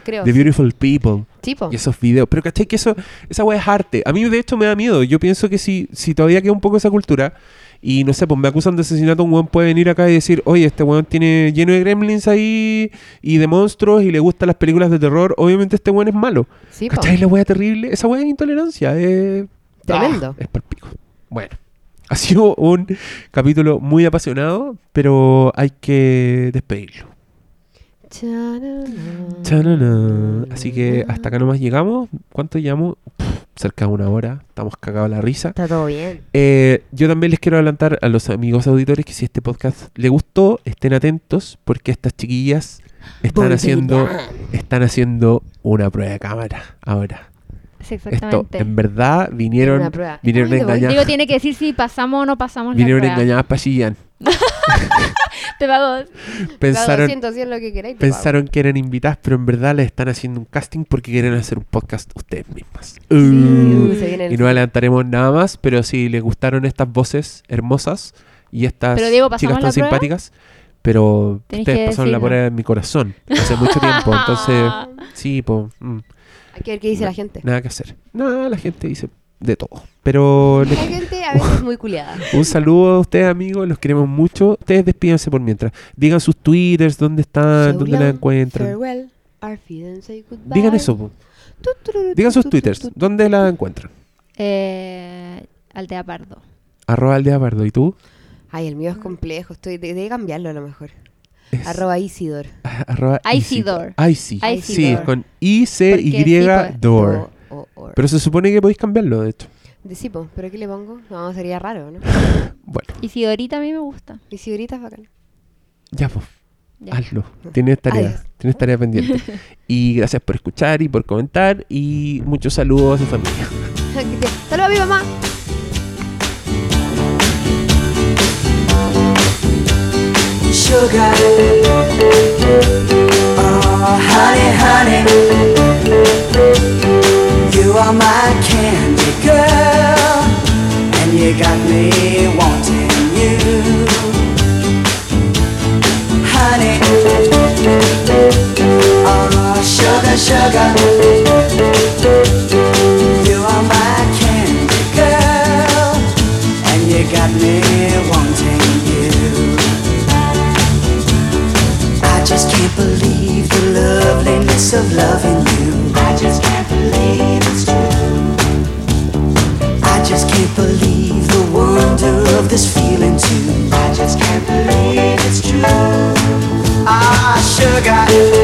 Creo. The Beautiful People Sí, po. y esos videos, pero ¿cachai? Que eso, esa weá es arte. A mí de hecho me da miedo, yo pienso que si, si todavía queda un poco esa cultura y no sé, pues me acusan de asesinato, un weón puede venir acá y decir, oye, este weón tiene lleno de gremlins ahí y de monstruos y le gustan las películas de terror, obviamente este weón es malo. Sí, po. ¿Cachai? La wea terrible. Esa wea es intolerancia. Es... Tremendo. Ah, es palpico. Bueno. Ha sido un capítulo muy apasionado, pero hay que despedirlo. Así que hasta acá nomás llegamos. ¿Cuánto llevamos? Cerca de una hora. Estamos cagados la risa. Está todo bien. Eh, yo también les quiero adelantar a los amigos auditores que si este podcast les gustó, estén atentos porque estas chiquillas están haciendo, están haciendo una prueba de cámara ahora. Sí, Esto, exactamente. en verdad, vinieron, vinieron engañadas. Digo, tiene que decir si pasamos o no pasamos Vinieron la prueba. engañadas para Chillán. Te pago. Pensaron, 200, 100, lo que queráis. te pensaron que eran invitadas, pero en verdad les están haciendo un casting porque quieren hacer un podcast ustedes mismas. pago. Sí, Uh, uh, se viene el- y no adelantaremos nada más, pero si les gustaron estas voces hermosas y estas Pero, Diego, ¿pasamos chicas tan la simpáticas, pero Tenés ustedes pasaron la decirlo. prueba en mi corazón hace mucho tiempo, entonces sí, pues Hay que ver qué dice la gente. nada que hacer. Nada, la gente dice de todo. Pero les La gente a veces es muy culiada. Un saludo a ustedes, amigos. Los queremos mucho. Ustedes despídense por mientras. Digan sus twitters, dónde están, So dónde la encuentran. farewell, our goodbye. Digan eso. po. Digan sus twitters. ¿Dónde la encuentran? Eh, Aldea Pardo. Arroba Aldea Pardo. ¿Y tú? Ay, el mío es complejo. Estoy de, de cambiarlo a lo mejor. Es Arroba Isidor. arroba Isidor. Icy. Isidor. Sí, con I-C-Y O- o-. Pero se supone que podéis cambiarlo, de hecho. De sí, po, pero ¿qué le pongo? No, sería raro, ¿no? Bueno, Y si ahorita a mí me gusta. Isidorita es bacán. ya pues. Ya. Hazlo. Tienes tarea. Adiós. Tienes tarea pendiente. y gracias por escuchar y por comentar. Y muchos saludos a su familia. Saludos a mi mamá. sugar. Oh, honey, honey, are my candy girl, and you got me wanting you. Honey, oh, sugar, sugar, you are my candy girl, and you got me wanting you. I just can't believe the loveliness of loving can't believe the wonder of this feeling too. I just can't believe it's true. Ah, sugar.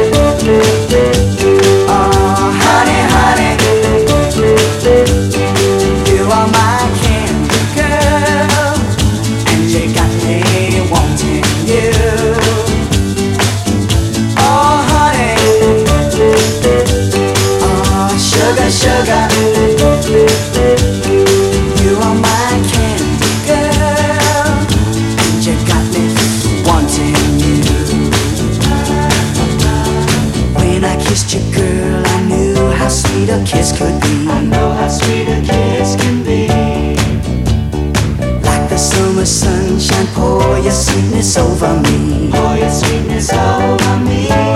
Your sweetness over me. Pour your sweetness over me.